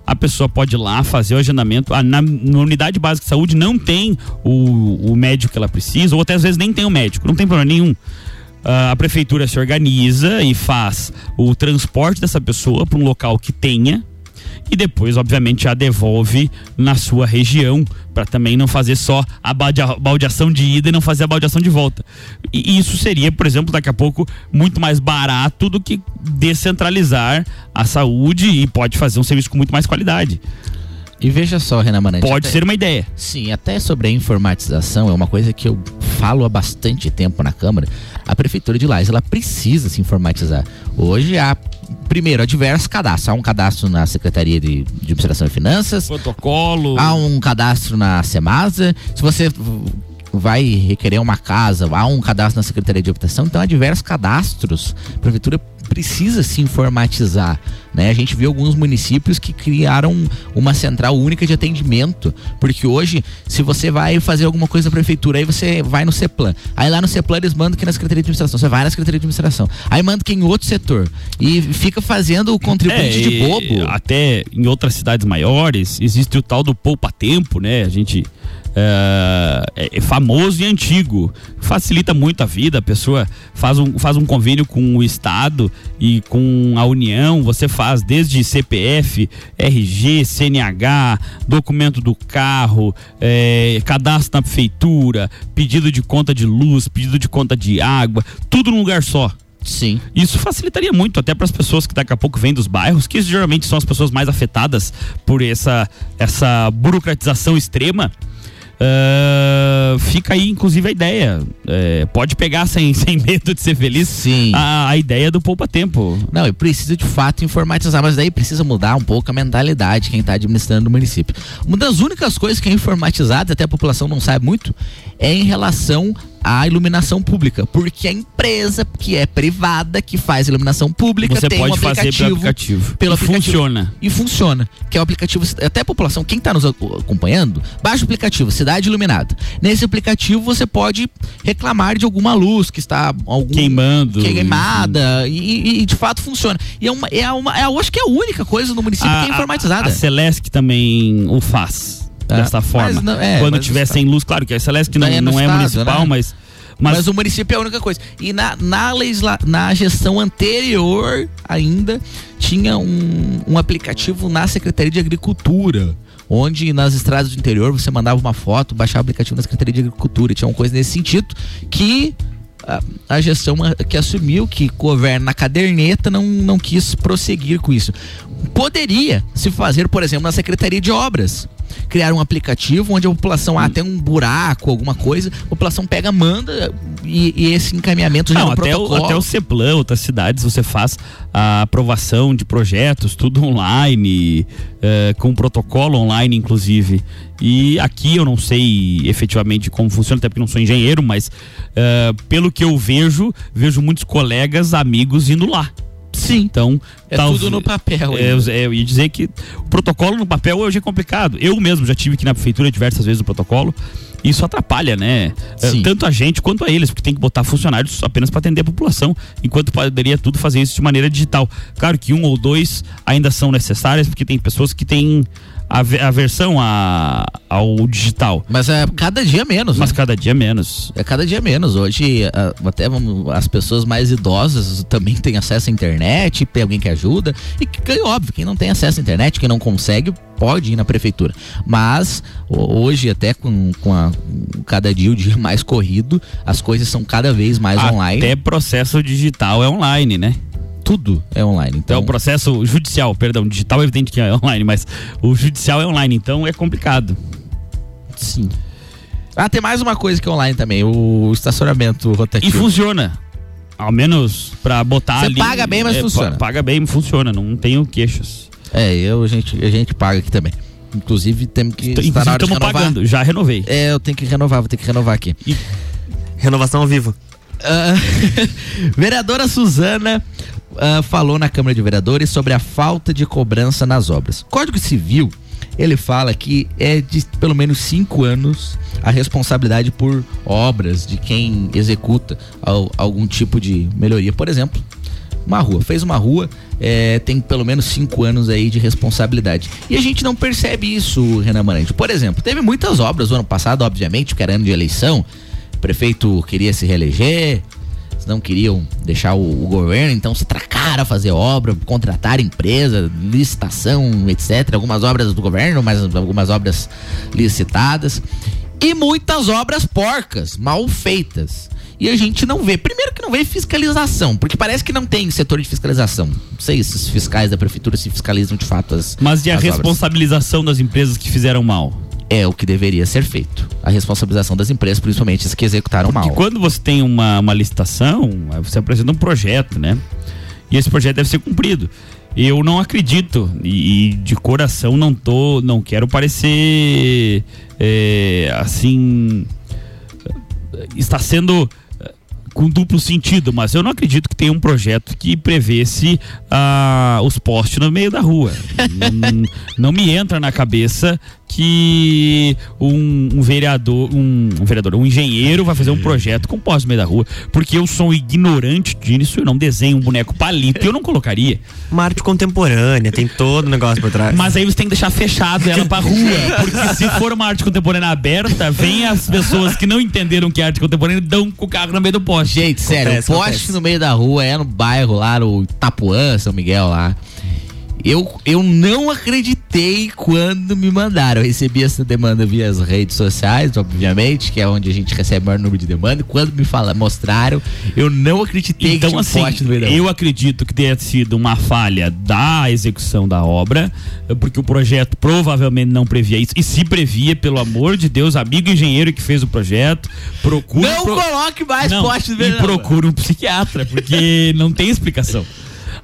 a pessoa pode ir lá fazer o agendamento. Ah, na, na unidade básica de saúde não tem o, o médico que ela precisa, ou até às vezes nem tem o médico, não tem problema nenhum. Ah, a prefeitura se organiza e faz o transporte dessa pessoa para um local que tenha e depois, obviamente, a devolve na sua região para também não fazer só a balde- baldeação de ida e não fazer a baldeação de volta. E isso seria, por exemplo, daqui a pouco muito mais barato do que descentralizar a saúde e pode fazer um serviço com muito mais qualidade. E veja só, Renan Manante. Pode até- ser uma ideia. Sim, até sobre a informatização, é uma coisa que eu falo há bastante tempo na Câmara. A Prefeitura de Lages, ela precisa se informatizar. Hoje há, primeiro, há diversos cadastros. Há um cadastro na Secretaria de, de Administração e Finanças. Protocolo. Há um cadastro na Semasa. Se você vai requerer uma casa, há um cadastro na Secretaria de Habitação, então há diversos cadastros. A prefeitura precisa se informatizar, né? A gente viu alguns municípios que criaram uma central única de atendimento, porque hoje, se você vai fazer alguma coisa na prefeitura, aí você vai no CEPLAN. Aí lá no CEPLAN eles mandam que na Secretaria de Administração, você vai na Secretaria de Administração. Aí manda que em outro setor e fica fazendo o contribuinte de É, bobo. Até em outras cidades maiores existe o tal do poupa-tempo, né? A gente é, é famoso e antigo. Facilita muito a vida, a pessoa faz um, faz um convênio com o Estado e com a União, você faz desde CPF, RG, CNH, documento do carro, é, cadastro na prefeitura, pedido de conta de luz, pedido de conta de água, tudo num lugar só. Sim. Isso facilitaria muito até para as pessoas que daqui a pouco vêm dos bairros, que geralmente são as pessoas mais afetadas por essa, essa burocratização extrema. Uh, fica aí, inclusive, a ideia. É, pode pegar sem, sem medo de ser feliz Sim. A, a ideia do poupa tempo. Não, e precisa de fato informatizar, mas daí precisa mudar um pouco a mentalidade quem está administrando o município. Uma das únicas coisas que é informatizada, até a população não sabe muito, é em relação à iluminação pública, porque a empresa que é privada que faz iluminação pública Você tem pode um aplicativo, fazer pelo aplicativo. pelo E aplicativo. funciona. E funciona, que é o aplicativo, até a população, quem está nos acompanhando, baixa o aplicativo Cidade Iluminada. Nesse aplicativo você pode reclamar de alguma luz que está algum, Queimando. queimada e, e- e de fato funciona. E é uma, é uma, é, eu acho que é a única coisa no município que é informatizada. A Celesc também o faz É, dessa forma. não- é, Quando tiver sem luz, claro que a Celesc não, É não é estado, municipal, né? mas, Mas, mas, o município é a única coisa. E na, na, legisla, na gestão anterior ainda tinha um, um aplicativo na Secretaria de Agricultura. Onde nas estradas do interior você mandava uma foto, baixava o aplicativo na Secretaria de Agricultura. Tinha uma coisa nesse sentido que a, a gestão que assumiu, que governa na caderneta, não, não quis prosseguir com isso. Poderia se fazer, por exemplo, na Secretaria de Obras. Criar um aplicativo onde a população, ah, tem um buraco, alguma coisa, a população pega, manda e, e esse encaminhamento já é não, um até, o, protocolo. até o CEPLAN, outras cidades, você faz a aprovação de projetos, tudo online, eh, com protocolo online, inclusive. E aqui eu não sei efetivamente como funciona, até porque não sou engenheiro, mas eh, pelo que eu vejo, vejo muitos colegas, amigos indo lá. Sim. Então, É talvez- tudo no papel É, é, eu ia dizer que o protocolo no papel hoje é complicado. Eu mesmo já tive que ir na prefeitura diversas vezes o protocolo. Isso atrapalha, né? É, Sim. Tanto a gente quanto a eles, porque tem que botar funcionários apenas para atender a população, enquanto poderia tudo fazer isso de maneira digital. Claro que um ou dois ainda são necessárias, porque tem pessoas que têm ave- aversão a, ao digital. Mas é cada dia menos. Mas né? cada dia menos. É cada dia menos. Hoje, até vamos- as pessoas mais idosas também têm acesso à internet, tem alguém que ajuda. E que, óbvio, quem não tem acesso à internet, quem não consegue, pode ir na prefeitura. Mas ho- hoje, até com, com a- cada dia o dia mais corrido, as coisas são cada vez mais online. Até processo digital é online, né? Tudo é online. Então, o processo judicial, perdão, digital é evidente que é online, mas o judicial é online, então é complicado. Sim. Ah, tem mais uma coisa que é online também, o estacionamento E rotativo. funciona. Ao menos pra botar Você ali. paga bem, mas é, funciona. pa- Paga bem, funciona. Não tenho queixas. É, eu, a, gente, a gente paga aqui também. Inclusive, temos que. Então, inclusive, estamos renovar. pagando. Já renovei. É, eu tenho que renovar, vou ter que renovar aqui. Renovação ao vivo. Ah, vereadora Suzana ah, falou na Câmara de Vereadores sobre a falta de cobrança nas obras. Código Civil, ele fala que é de pelo menos cinco anos a responsabilidade por obras de quem executa al- algum tipo de melhoria. Por exemplo, uma rua. Fez uma rua, é, tem pelo menos cinco anos aí de responsabilidade. E a gente não percebe isso, Renan Marante. Por exemplo, teve muitas obras no ano passado, obviamente, porque era ano de eleição. O prefeito queria se reeleger, não queriam deixar o, o governo, então se tracaram a fazer obra, contratar empresa, licitação, etc. Algumas obras do governo, mas algumas obras licitadas. E muitas obras porcas, mal feitas. E a gente não vê. Primeiro que não vê fiscalização, porque parece que não tem setor de fiscalização. Não sei se os fiscais da prefeitura se fiscalizam de fato as Mas e a as obras. responsabilização das empresas que fizeram mal? É o que deveria ser feito. A responsabilização das empresas, principalmente as que executaram mal. E quando você tem uma, uma licitação, você apresenta um projeto, né? E esse projeto deve ser cumprido. Eu não acredito e, e de coração não tô, não quero parecer é, assim está sendo eh, com duplo sentido, mas eu não acredito que tenha um projeto que prevesse ah, os postes no meio da rua. não, não me entra na cabeça que um, um vereador, um, um vereador, um engenheiro vai fazer um projeto com poste no meio da rua, porque eu sou um ignorante disso, eu não desenho um boneco palito, eu não colocaria. Uma arte contemporânea, tem todo o negócio por trás. Mas aí você tem que deixar fechado ela pra rua, porque se for uma arte contemporânea aberta, vem as pessoas que não entenderam que é arte contemporânea e dão com o carro no meio do poste. Gente, sério, Acontece, o poste acontece. no meio da rua é no bairro lá, no Itapuã, São Miguel lá. Eu, eu não acreditei quando me mandaram. Eu recebi essa demanda via as redes sociais, obviamente, que é onde a gente recebe o maior número de demanda. Quando me fala, mostraram, eu não acreditei que Então, tinha um assim, poste no eu acredito que tenha sido uma falha da execução da obra, porque o projeto provavelmente não previa isso. E se previa, pelo amor de Deus, amigo engenheiro que fez o projeto, procure. Não coloque mais não, poste no meio E procure um psiquiatra, porque não tem explicação.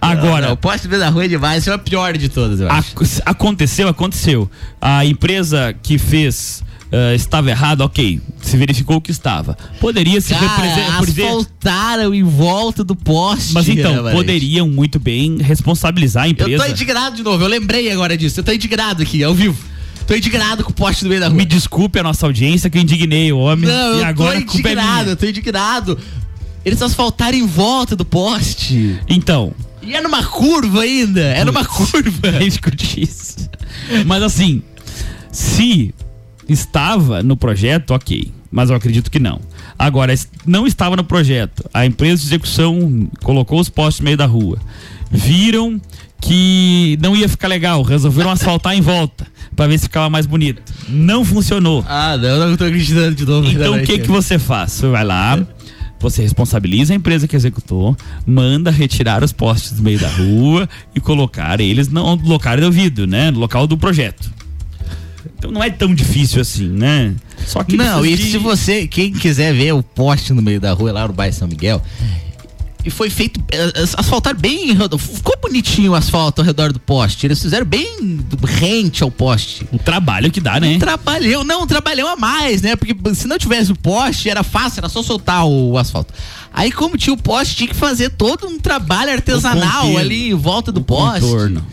Agora, Não, o poste da rua é demais, esse é o pior de todas, eu acho. Ac- aconteceu, aconteceu. A empresa que fez eh, estava errada, ok. Se verificou que estava. Poderia se Cara, asfaltaram em volta do poste. Mas então, né, poderiam muito bem responsabilizar a Eu empresa. tô indignado de novo, eu lembrei agora disso. Eu tô indignado aqui, ao vivo. Tô indignado com o poste no meio da rua. Me desculpe a nossa audiência que eu indignei o homem. Não, e eu agora tô a culpa é indignado, minha. eu tô indignado. Eles asfaltaram em volta do poste. Então. E é numa curva ainda. É numa curva. É discutir isso. Mas assim, se estava no projeto, ok. Mas eu acredito que não. Agora, não estava no projeto. A empresa de execução colocou os postes no meio da rua. Viram que não ia ficar legal, resolveram asfaltar em volta para ver se ficava mais bonito. Não funcionou. Ah, não, não tô acreditando de novo. Então o que que você faz? Você vai lá, você responsabiliza a empresa que executou, manda retirar os postes do meio da rua e colocar eles no local devido, né? No local do projeto. Então não é tão difícil assim, né? Só que Não, e de- se você, quem quiser ver o poste no meio da rua lá no bairro São Miguel, e foi feito, eh, asfaltar bem, ficou bonitinho o asfalto ao redor do poste, eles fizeram bem rente ao poste. O trabalho que dá, né? Um trabalhão, não, um trabalhão a mais, né? Porque se não tivesse o poste, era fácil, era só soltar o asfalto. Aí como tinha o poste, tinha que fazer todo um trabalho artesanal contorno. ali em volta do poste. contorno.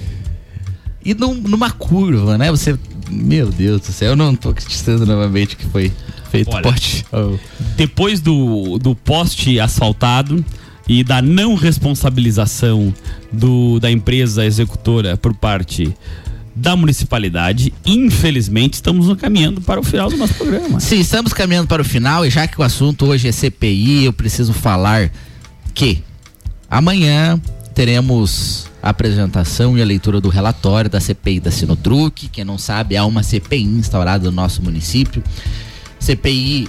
E num- numa curva, né? Você, meu Deus do céu, eu não tô acreditando novamente que foi feito Olha, poste. Oh. Depois do, do poste asfaltado e da não responsabilização do, da empresa executora por parte da municipalidade, infelizmente estamos caminhando para o final do nosso programa. Sim, estamos caminhando para o final e já que o assunto hoje é CPI, eu preciso falar que amanhã teremos a apresentação e a leitura do relatório da CPI da Sinotruc. Quem não sabe, há uma CPI instaurada no nosso município. CPI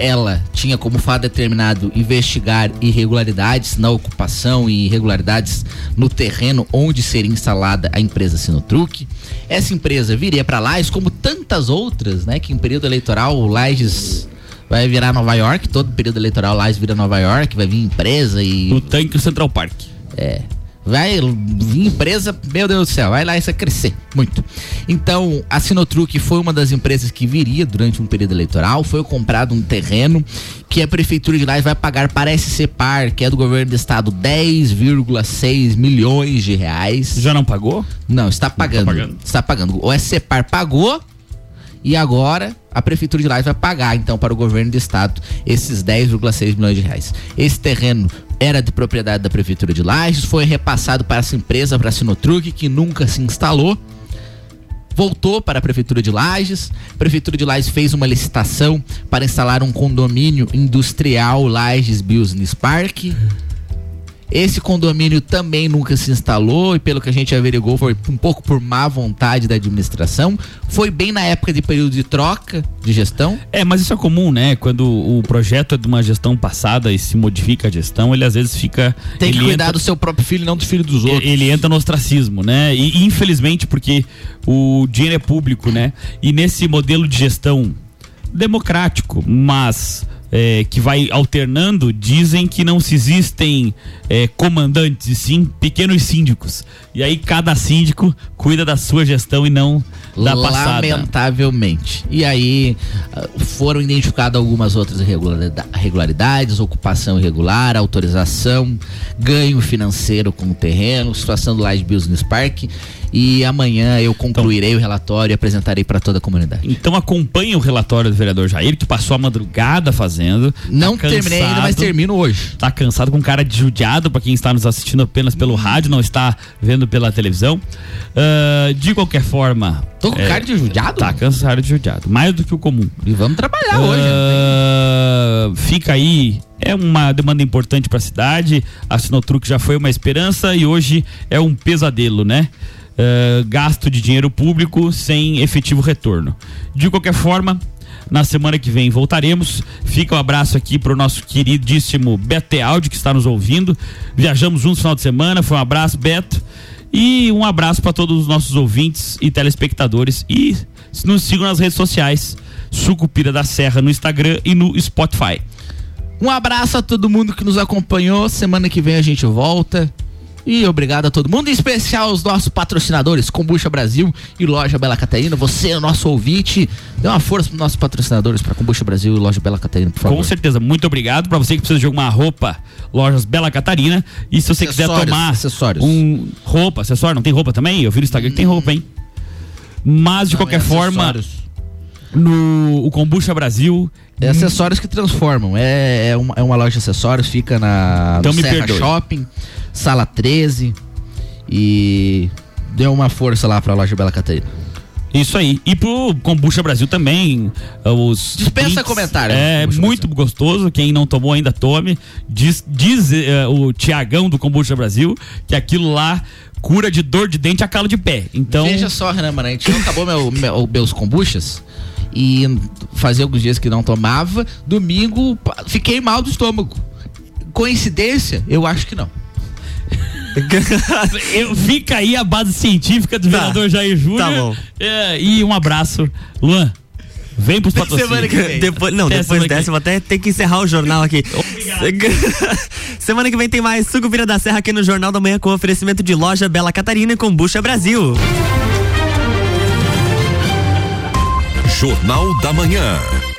ela tinha como fato determinado investigar irregularidades na ocupação e irregularidades no terreno onde seria instalada a empresa Sinotruc. Essa empresa viria para Lages, como tantas outras, né? Que em período eleitoral o Lages vai virar Nova York, todo período eleitoral Lages vira Nova York, vai vir empresa e. No tanque Central Park. É. Vai empresa, meu Deus do céu, vai lá isso vai crescer muito. Então, a Sinotruc foi uma das empresas que viria durante um período eleitoral. Foi comprado um terreno que a prefeitura de Lages vai pagar para a SC Par, que é do governo do estado, 10,6 milhões de reais. Já não pagou? Não, está pagando. pagando. Está pagando. O SC Par pagou e agora a prefeitura de Lages vai pagar então para o governo do estado esses 10,6 milhões de reais. Esse terreno era de propriedade da prefeitura de Lages, foi repassado para essa empresa, para a Sinotruc, que nunca se instalou. Voltou para a prefeitura de Lages. A prefeitura de Lages fez uma licitação para instalar um condomínio industrial Lages Business Park. Esse condomínio também nunca se instalou e pelo que a gente averigou foi um pouco por má vontade da administração. Foi bem na época de período de troca de gestão. É, mas isso é comum, né? Quando o projeto é de uma gestão passada e se modifica a gestão, ele às vezes fica. Tem que cuidar entra- do seu próprio filho, não do filho dos outros. Ele entra no ostracismo, né? E infelizmente, porque o dinheiro é público, né? E nesse modelo de gestão democrático, mas é, que vai alternando, dizem que não se existem é, comandantes, e sim pequenos síndicos. E aí cada síndico cuida da sua gestão e não da passada. Lamentavelmente. E aí ah, foram identificadas algumas outras irregularida- irregularidades, ocupação irregular, autorização, ganho financeiro com o terreno, situação do Light Business Park. E amanhã eu concluirei o relatório e apresentarei para toda a comunidade. Então acompanhe o relatório do vereador Jair, que passou a madrugada fazendo. Não Tá terminei ainda, mas termino hoje. Tá cansado com cara de judiado para quem está nos assistindo apenas pelo rádio, não está vendo pela televisão. Ah, de qualquer forma. Tô com cara de judiado? Tá cansado de judiado. Mais do que o comum. E vamos trabalhar hoje. Ah, Fica aí. É uma demanda importante para a cidade. A Sinotruc já foi uma esperança e hoje é um pesadelo, né? Ah, gasto de dinheiro público sem efetivo retorno. De qualquer forma, na semana que vem voltaremos. Fica um abraço aqui pro nosso queridíssimo Beto Tealdi, que está nos ouvindo. Viajamos juntos no final de semana. Foi um abraço, Beto. E um abraço para todos os nossos ouvintes e telespectadores. E nos sigam nas redes sociais. Sucupira da Serra no Instagram e no Spotify. Um abraço a todo mundo que nos acompanhou. Semana que vem a gente volta. E obrigado a todo mundo, em especial aos nossos patrocinadores, Combucha Brasil e Loja Bela Catarina. Você é o nosso ouvinte. Dê uma força para nossos patrocinadores, para Combucha Brasil e Loja Bela Catarina, por favor. Com certeza, muito obrigado para você que precisa de alguma roupa, lojas Bela Catarina. E se você quiser tomar acessórios. um roupa, acessório, não tem roupa também? Eu vi no Instagram que tem roupa, hein? Mas de Não, qualquer é forma, no o Kombucha Brasil, É acessórios que transformam. É, é, uma, é uma loja de acessórios, fica na Então me Serra perdoe. Shopping, sala 13. E deu uma força lá pra loja Bela Catarina. Isso aí. E pro Kombucha Brasil também, uh, os. Dispensa drinks, comentário, É Kombucha muito gostoso. Quem não tomou ainda tome. Diz, diz eh, o Tiagão do Kombucha Brasil que aquilo lá cura de dor de dente a calo de pé. Então. Veja só, Renan Marante, não acabou meu, meu- meus kombuchas e fazia alguns dias que não tomava. Domingo fiquei mal do estômago. Coincidência? Eu acho que não. Eu, fica aí a base científica do vereador Jair Júnior. tá bom. É, e um abraço. Luan, vem pros patrocínios. Semana que vem. Depois, não, Até depois dessa vou até ter que encerrar o jornal aqui. Semana que vem tem mais Sucupira da Serra aqui no Jornal da Manhã com oferecimento de loja Bela Catarina e Combucha Brasil. Jornal da Manhã.